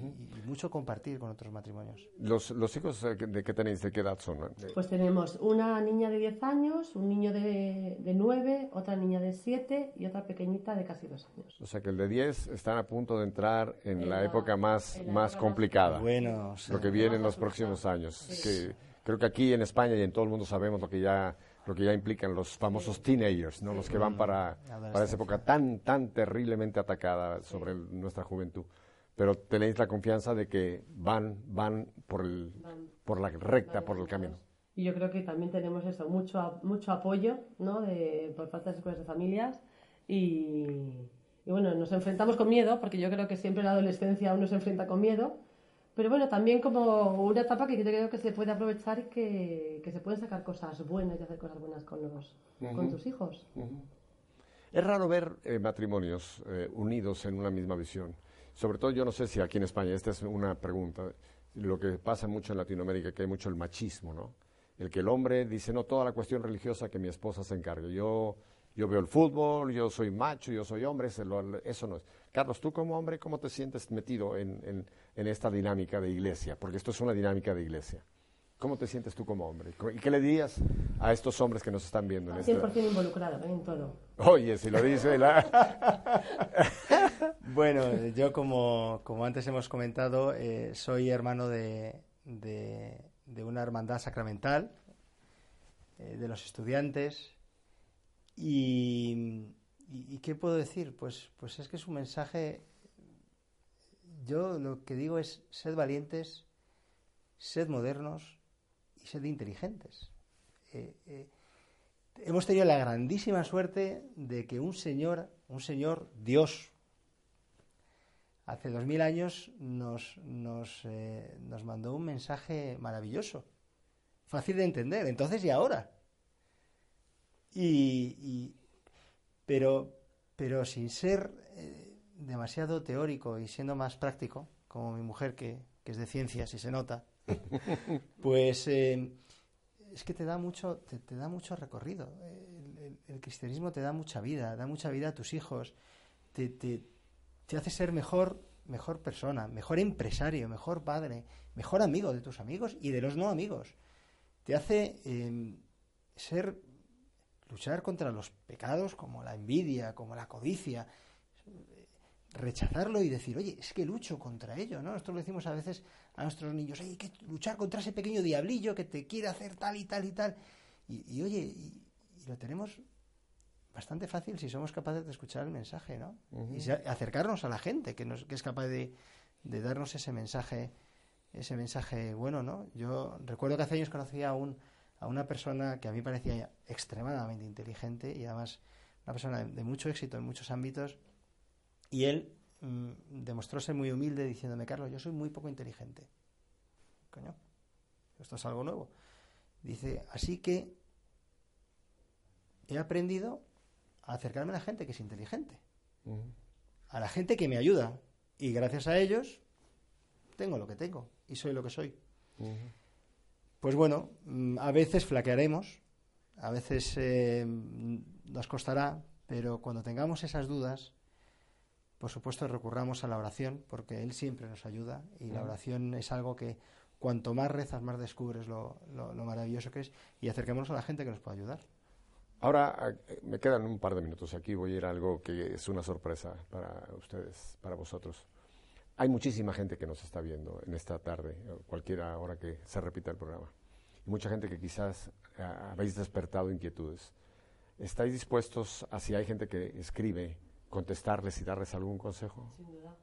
Speaker 2: mucho compartir con otros matrimonios.
Speaker 1: ¿Los, los hijos de qué tenéis, de qué edad son?
Speaker 3: Pues tenemos una niña de 10 años, un niño de, de nueve, otra niña de siete y otra pequeñita de casi dos años.
Speaker 1: O sea que el de 10 están a punto de entrar en,
Speaker 3: En
Speaker 1: la,
Speaker 3: la-
Speaker 1: época más,
Speaker 3: en la
Speaker 1: más
Speaker 3: época más
Speaker 1: complicada,
Speaker 2: Bueno, sí.
Speaker 1: lo que viene en los próximos años. Que creo que aquí en España y en todo el mundo sabemos lo que ya lo que ya implican los famosos teenagers, ¿no? Los que van para, para esa época tan tan terriblemente atacada sobre el- nuestra juventud. Pero tenéis la confianza de que van van por el
Speaker 3: Van-
Speaker 1: por la recta, por el camino.
Speaker 3: Y yo creo que también tenemos eso, mucho, mucho apoyo ¿no? de, por parte de las escuelas de familias y, y bueno, nos enfrentamos con miedo, porque yo creo que siempre en la adolescencia uno se enfrenta con miedo, pero bueno, también como una etapa que yo creo que se puede aprovechar y que, que se pueden sacar cosas buenas y hacer cosas buenas con, los, con tus hijos.
Speaker 1: Es raro ver eh, matrimonios eh, unidos en una misma visión. Sobre todo, yo no sé si aquí en España, esta es una pregunta, lo que pasa mucho en Latinoamérica, que hay mucho el machismo, ¿no? El que el hombre dice, no, toda la cuestión religiosa que mi esposa se encargue. Yo, yo veo el fútbol, yo soy macho, yo soy hombre, eso no es. Carlos, tú como hombre, ¿cómo te sientes metido en, en- en esta dinámica de iglesia? Porque esto es una dinámica de iglesia. ¿Cómo te sientes tú como hombre? ¿Y qué le dirías a estos hombres que nos están viendo en este
Speaker 3: 100% involucrado ¿eh? en todo.
Speaker 1: Oye, si lo dice la...
Speaker 2: Bueno, yo como, como antes hemos comentado, eh, soy hermano de, de, de una hermandad sacramental, eh, de los estudiantes. Y, qué puedo decir? Pues, pues es que es un mensaje, yo lo que digo es, sed valientes, sed modernos y sed inteligentes. Eh, eh, hemos tenido la grandísima suerte de que un señor, un señor Dios, hace dos mil años nos, nos, eh, nos mandó un mensaje maravilloso, fácil de entender, entonces y ahora. Y, y- pero, pero sin ser eh, demasiado teórico y siendo más práctico, como mi mujer que, que es de ciencias y se nota, pues eh, es que te da mucho, te, te da mucho recorrido. El, el- el cristianismo te da mucha vida, da mucha vida a tus hijos, te, te, te hace ser mejor, mejor persona, mejor empresario, mejor padre, mejor amigo de tus amigos y de los no amigos. Te hace eh, ser, luchar contra los pecados como la envidia, como la codicia, rechazarlo y decir, oye, es que lucho contra ello, ¿no? Nosotros le decimos a veces a nuestros niños, hay que luchar contra ese pequeño diablillo que te quiere hacer tal y tal y tal. Y, y, oye, y, y lo tenemos bastante fácil si somos capaces de escuchar el mensaje, ¿no? Y acercarnos a la gente que, nos, que es capaz de, de darnos ese mensaje, ese mensaje bueno, ¿no? Yo recuerdo que hace años conocí a, un, a una persona que a mí parecía extremadamente inteligente y además una persona de, de mucho éxito en muchos ámbitos y él mm, demostró ser muy humilde diciéndome, Carlos, yo soy muy poco inteligente. Coño, esto es algo nuevo. Dice, así que he aprendido a acercarme a la gente que es inteligente, a la gente que me ayuda. Y gracias a ellos tengo lo que tengo y soy lo que soy. Pues bueno, mm, a veces flaquearemos, a veces eh, nos costará, pero cuando tengamos esas dudas, por supuesto recurramos a la oración, porque Él siempre nos ayuda y la oración es algo que cuanto más rezas, más descubres lo, lo- lo maravilloso que es y acerquémonos a la gente que nos puede ayudar.
Speaker 1: Ahora ah, eh, me quedan un par de minutos aquí, voy a ir a algo que es una sorpresa para ustedes, para vosotros. Hay muchísima gente que nos está viendo en esta tarde, cualquier hora que se repita el programa. Y mucha gente que quizás ah, habéis despertado inquietudes. ¿Estáis dispuestos, a si hay gente que escribe, contestarles y darles algún consejo?
Speaker 3: Sin duda.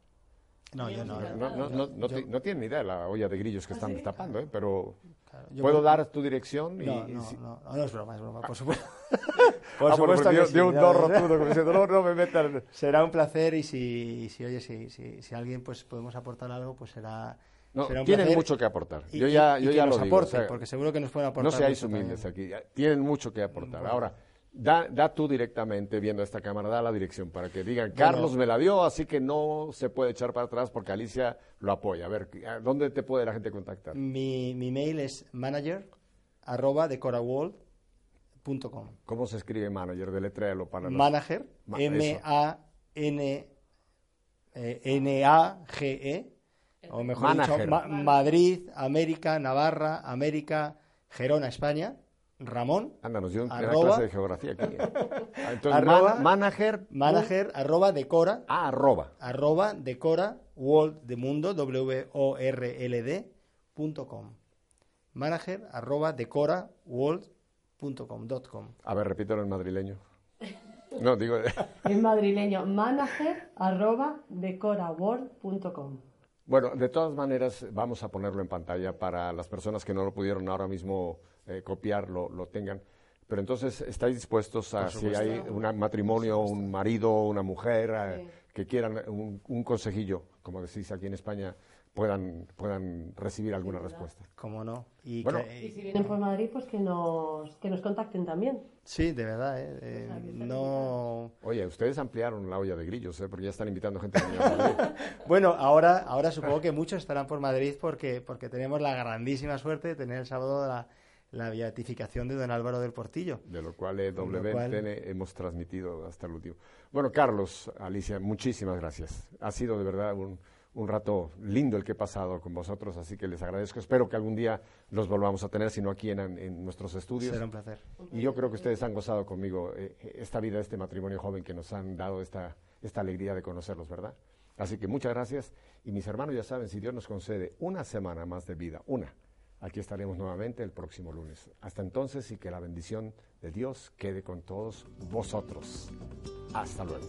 Speaker 2: No, yo no.
Speaker 1: No, no, no, no,
Speaker 2: Yo-
Speaker 1: ti- no tienen ni idea de la olla de grillos que
Speaker 3: ¿Ah,
Speaker 1: están
Speaker 3: sí?
Speaker 1: destapando, ¿eh? pero
Speaker 2: Claro,
Speaker 1: puedo dar tu dirección y,
Speaker 2: No,
Speaker 1: y
Speaker 2: no,
Speaker 1: si-
Speaker 2: no, no, no es broma, es broma, por supuesto.
Speaker 1: Ah,
Speaker 2: por
Speaker 1: bueno,
Speaker 2: supuesto
Speaker 1: pero
Speaker 2: que
Speaker 1: dio-
Speaker 2: sí,
Speaker 1: dio un
Speaker 2: ya.
Speaker 1: rotundo, como diciendo, no, no me metan...
Speaker 2: Será un placer y si, si oye, si, si, si alguien pues podemos aportar algo, pues será,
Speaker 1: No, tienen mucho que aportar.
Speaker 2: Y-
Speaker 1: yo ya,
Speaker 2: y- y
Speaker 1: yo
Speaker 2: que
Speaker 1: ya
Speaker 2: nos
Speaker 1: lo digo. o sea,
Speaker 2: porque seguro que nos pueden aportar.
Speaker 1: no seáis humildes
Speaker 2: también.
Speaker 1: aquí. Tienen mucho que aportar. Ahora, da, da tú directamente, viendo esta cámara, da la dirección para que digan, Carlos me la dio, así que no se puede echar para atrás porque Alicia lo apoya. A ver, ¿a ¿dónde te puede la gente contactar?
Speaker 2: Mi, mi mail es manager arroba
Speaker 1: ¿Cómo se escribe manager? Deletréalo para los...
Speaker 2: Manager,
Speaker 1: Ma-
Speaker 2: M-A-N-N-A-G-E, o mejor
Speaker 1: Manager.
Speaker 2: dicho, Ma- Madrid, América, Navarra, América, Gerona, España, Ramón.
Speaker 1: Anda, nos dio una clase de geografía aquí. ¿eh? Entonces,
Speaker 2: Arroba.
Speaker 1: man- manager.
Speaker 2: Manager arroba decora
Speaker 1: Ah, arroba.
Speaker 2: arroba decora world de mundo w o r l d punto com manager arroba decora world com, dot com.
Speaker 1: A ver, repítelo en madrileño. No, digo.
Speaker 3: En madrileño, manager arroba decoraworld.com.
Speaker 1: Bueno, de todas maneras, vamos a ponerlo en pantalla para las personas que no lo pudieron ahora mismo eh, copiar, lo, lo tengan. Pero entonces, ¿estáis dispuestos a, si hay un matrimonio, un marido, una mujer, eh, que quieran un, un consejillo, como decís aquí en España, puedan, puedan recibir alguna respuesta?
Speaker 2: ¿Cómo no? Y
Speaker 1: Bueno.
Speaker 2: que-
Speaker 3: Y si vienen por Madrid, pues que nos, que nos contacten también.
Speaker 2: sí, de verdad, ¿eh? Eh, no...
Speaker 1: Oye, ustedes ampliaron la olla de grillos, ¿eh? porque ya están invitando gente a.
Speaker 2: Bueno, ahora, ahora supongo que muchos estarán por Madrid porque, porque tenemos la grandísima suerte de tener el sábado la, la beatificación de don Álvaro del Portillo.
Speaker 1: de lo cual eh,
Speaker 2: lo
Speaker 1: WNTN
Speaker 2: cual-
Speaker 1: hemos transmitido hasta el último. Bueno, Carlos, Alicia, muchísimas gracias. Ha sido de verdad un, un rato lindo el que he pasado con vosotros, así que les agradezco. Espero que algún día los volvamos a tener, sino aquí en, en nuestros estudios.
Speaker 2: Será un placer.
Speaker 1: Y yo creo que ustedes han gozado conmigo eh, esta vida, este matrimonio joven que nos han dado esta, esta alegría de conocerlos, ¿verdad? Así que muchas gracias. Y mis hermanos ya saben, si Dios nos concede una semana más de vida, una, aquí estaremos nuevamente el próximo lunes. Hasta entonces y que la bendición de Dios quede con todos vosotros. Hasta luego.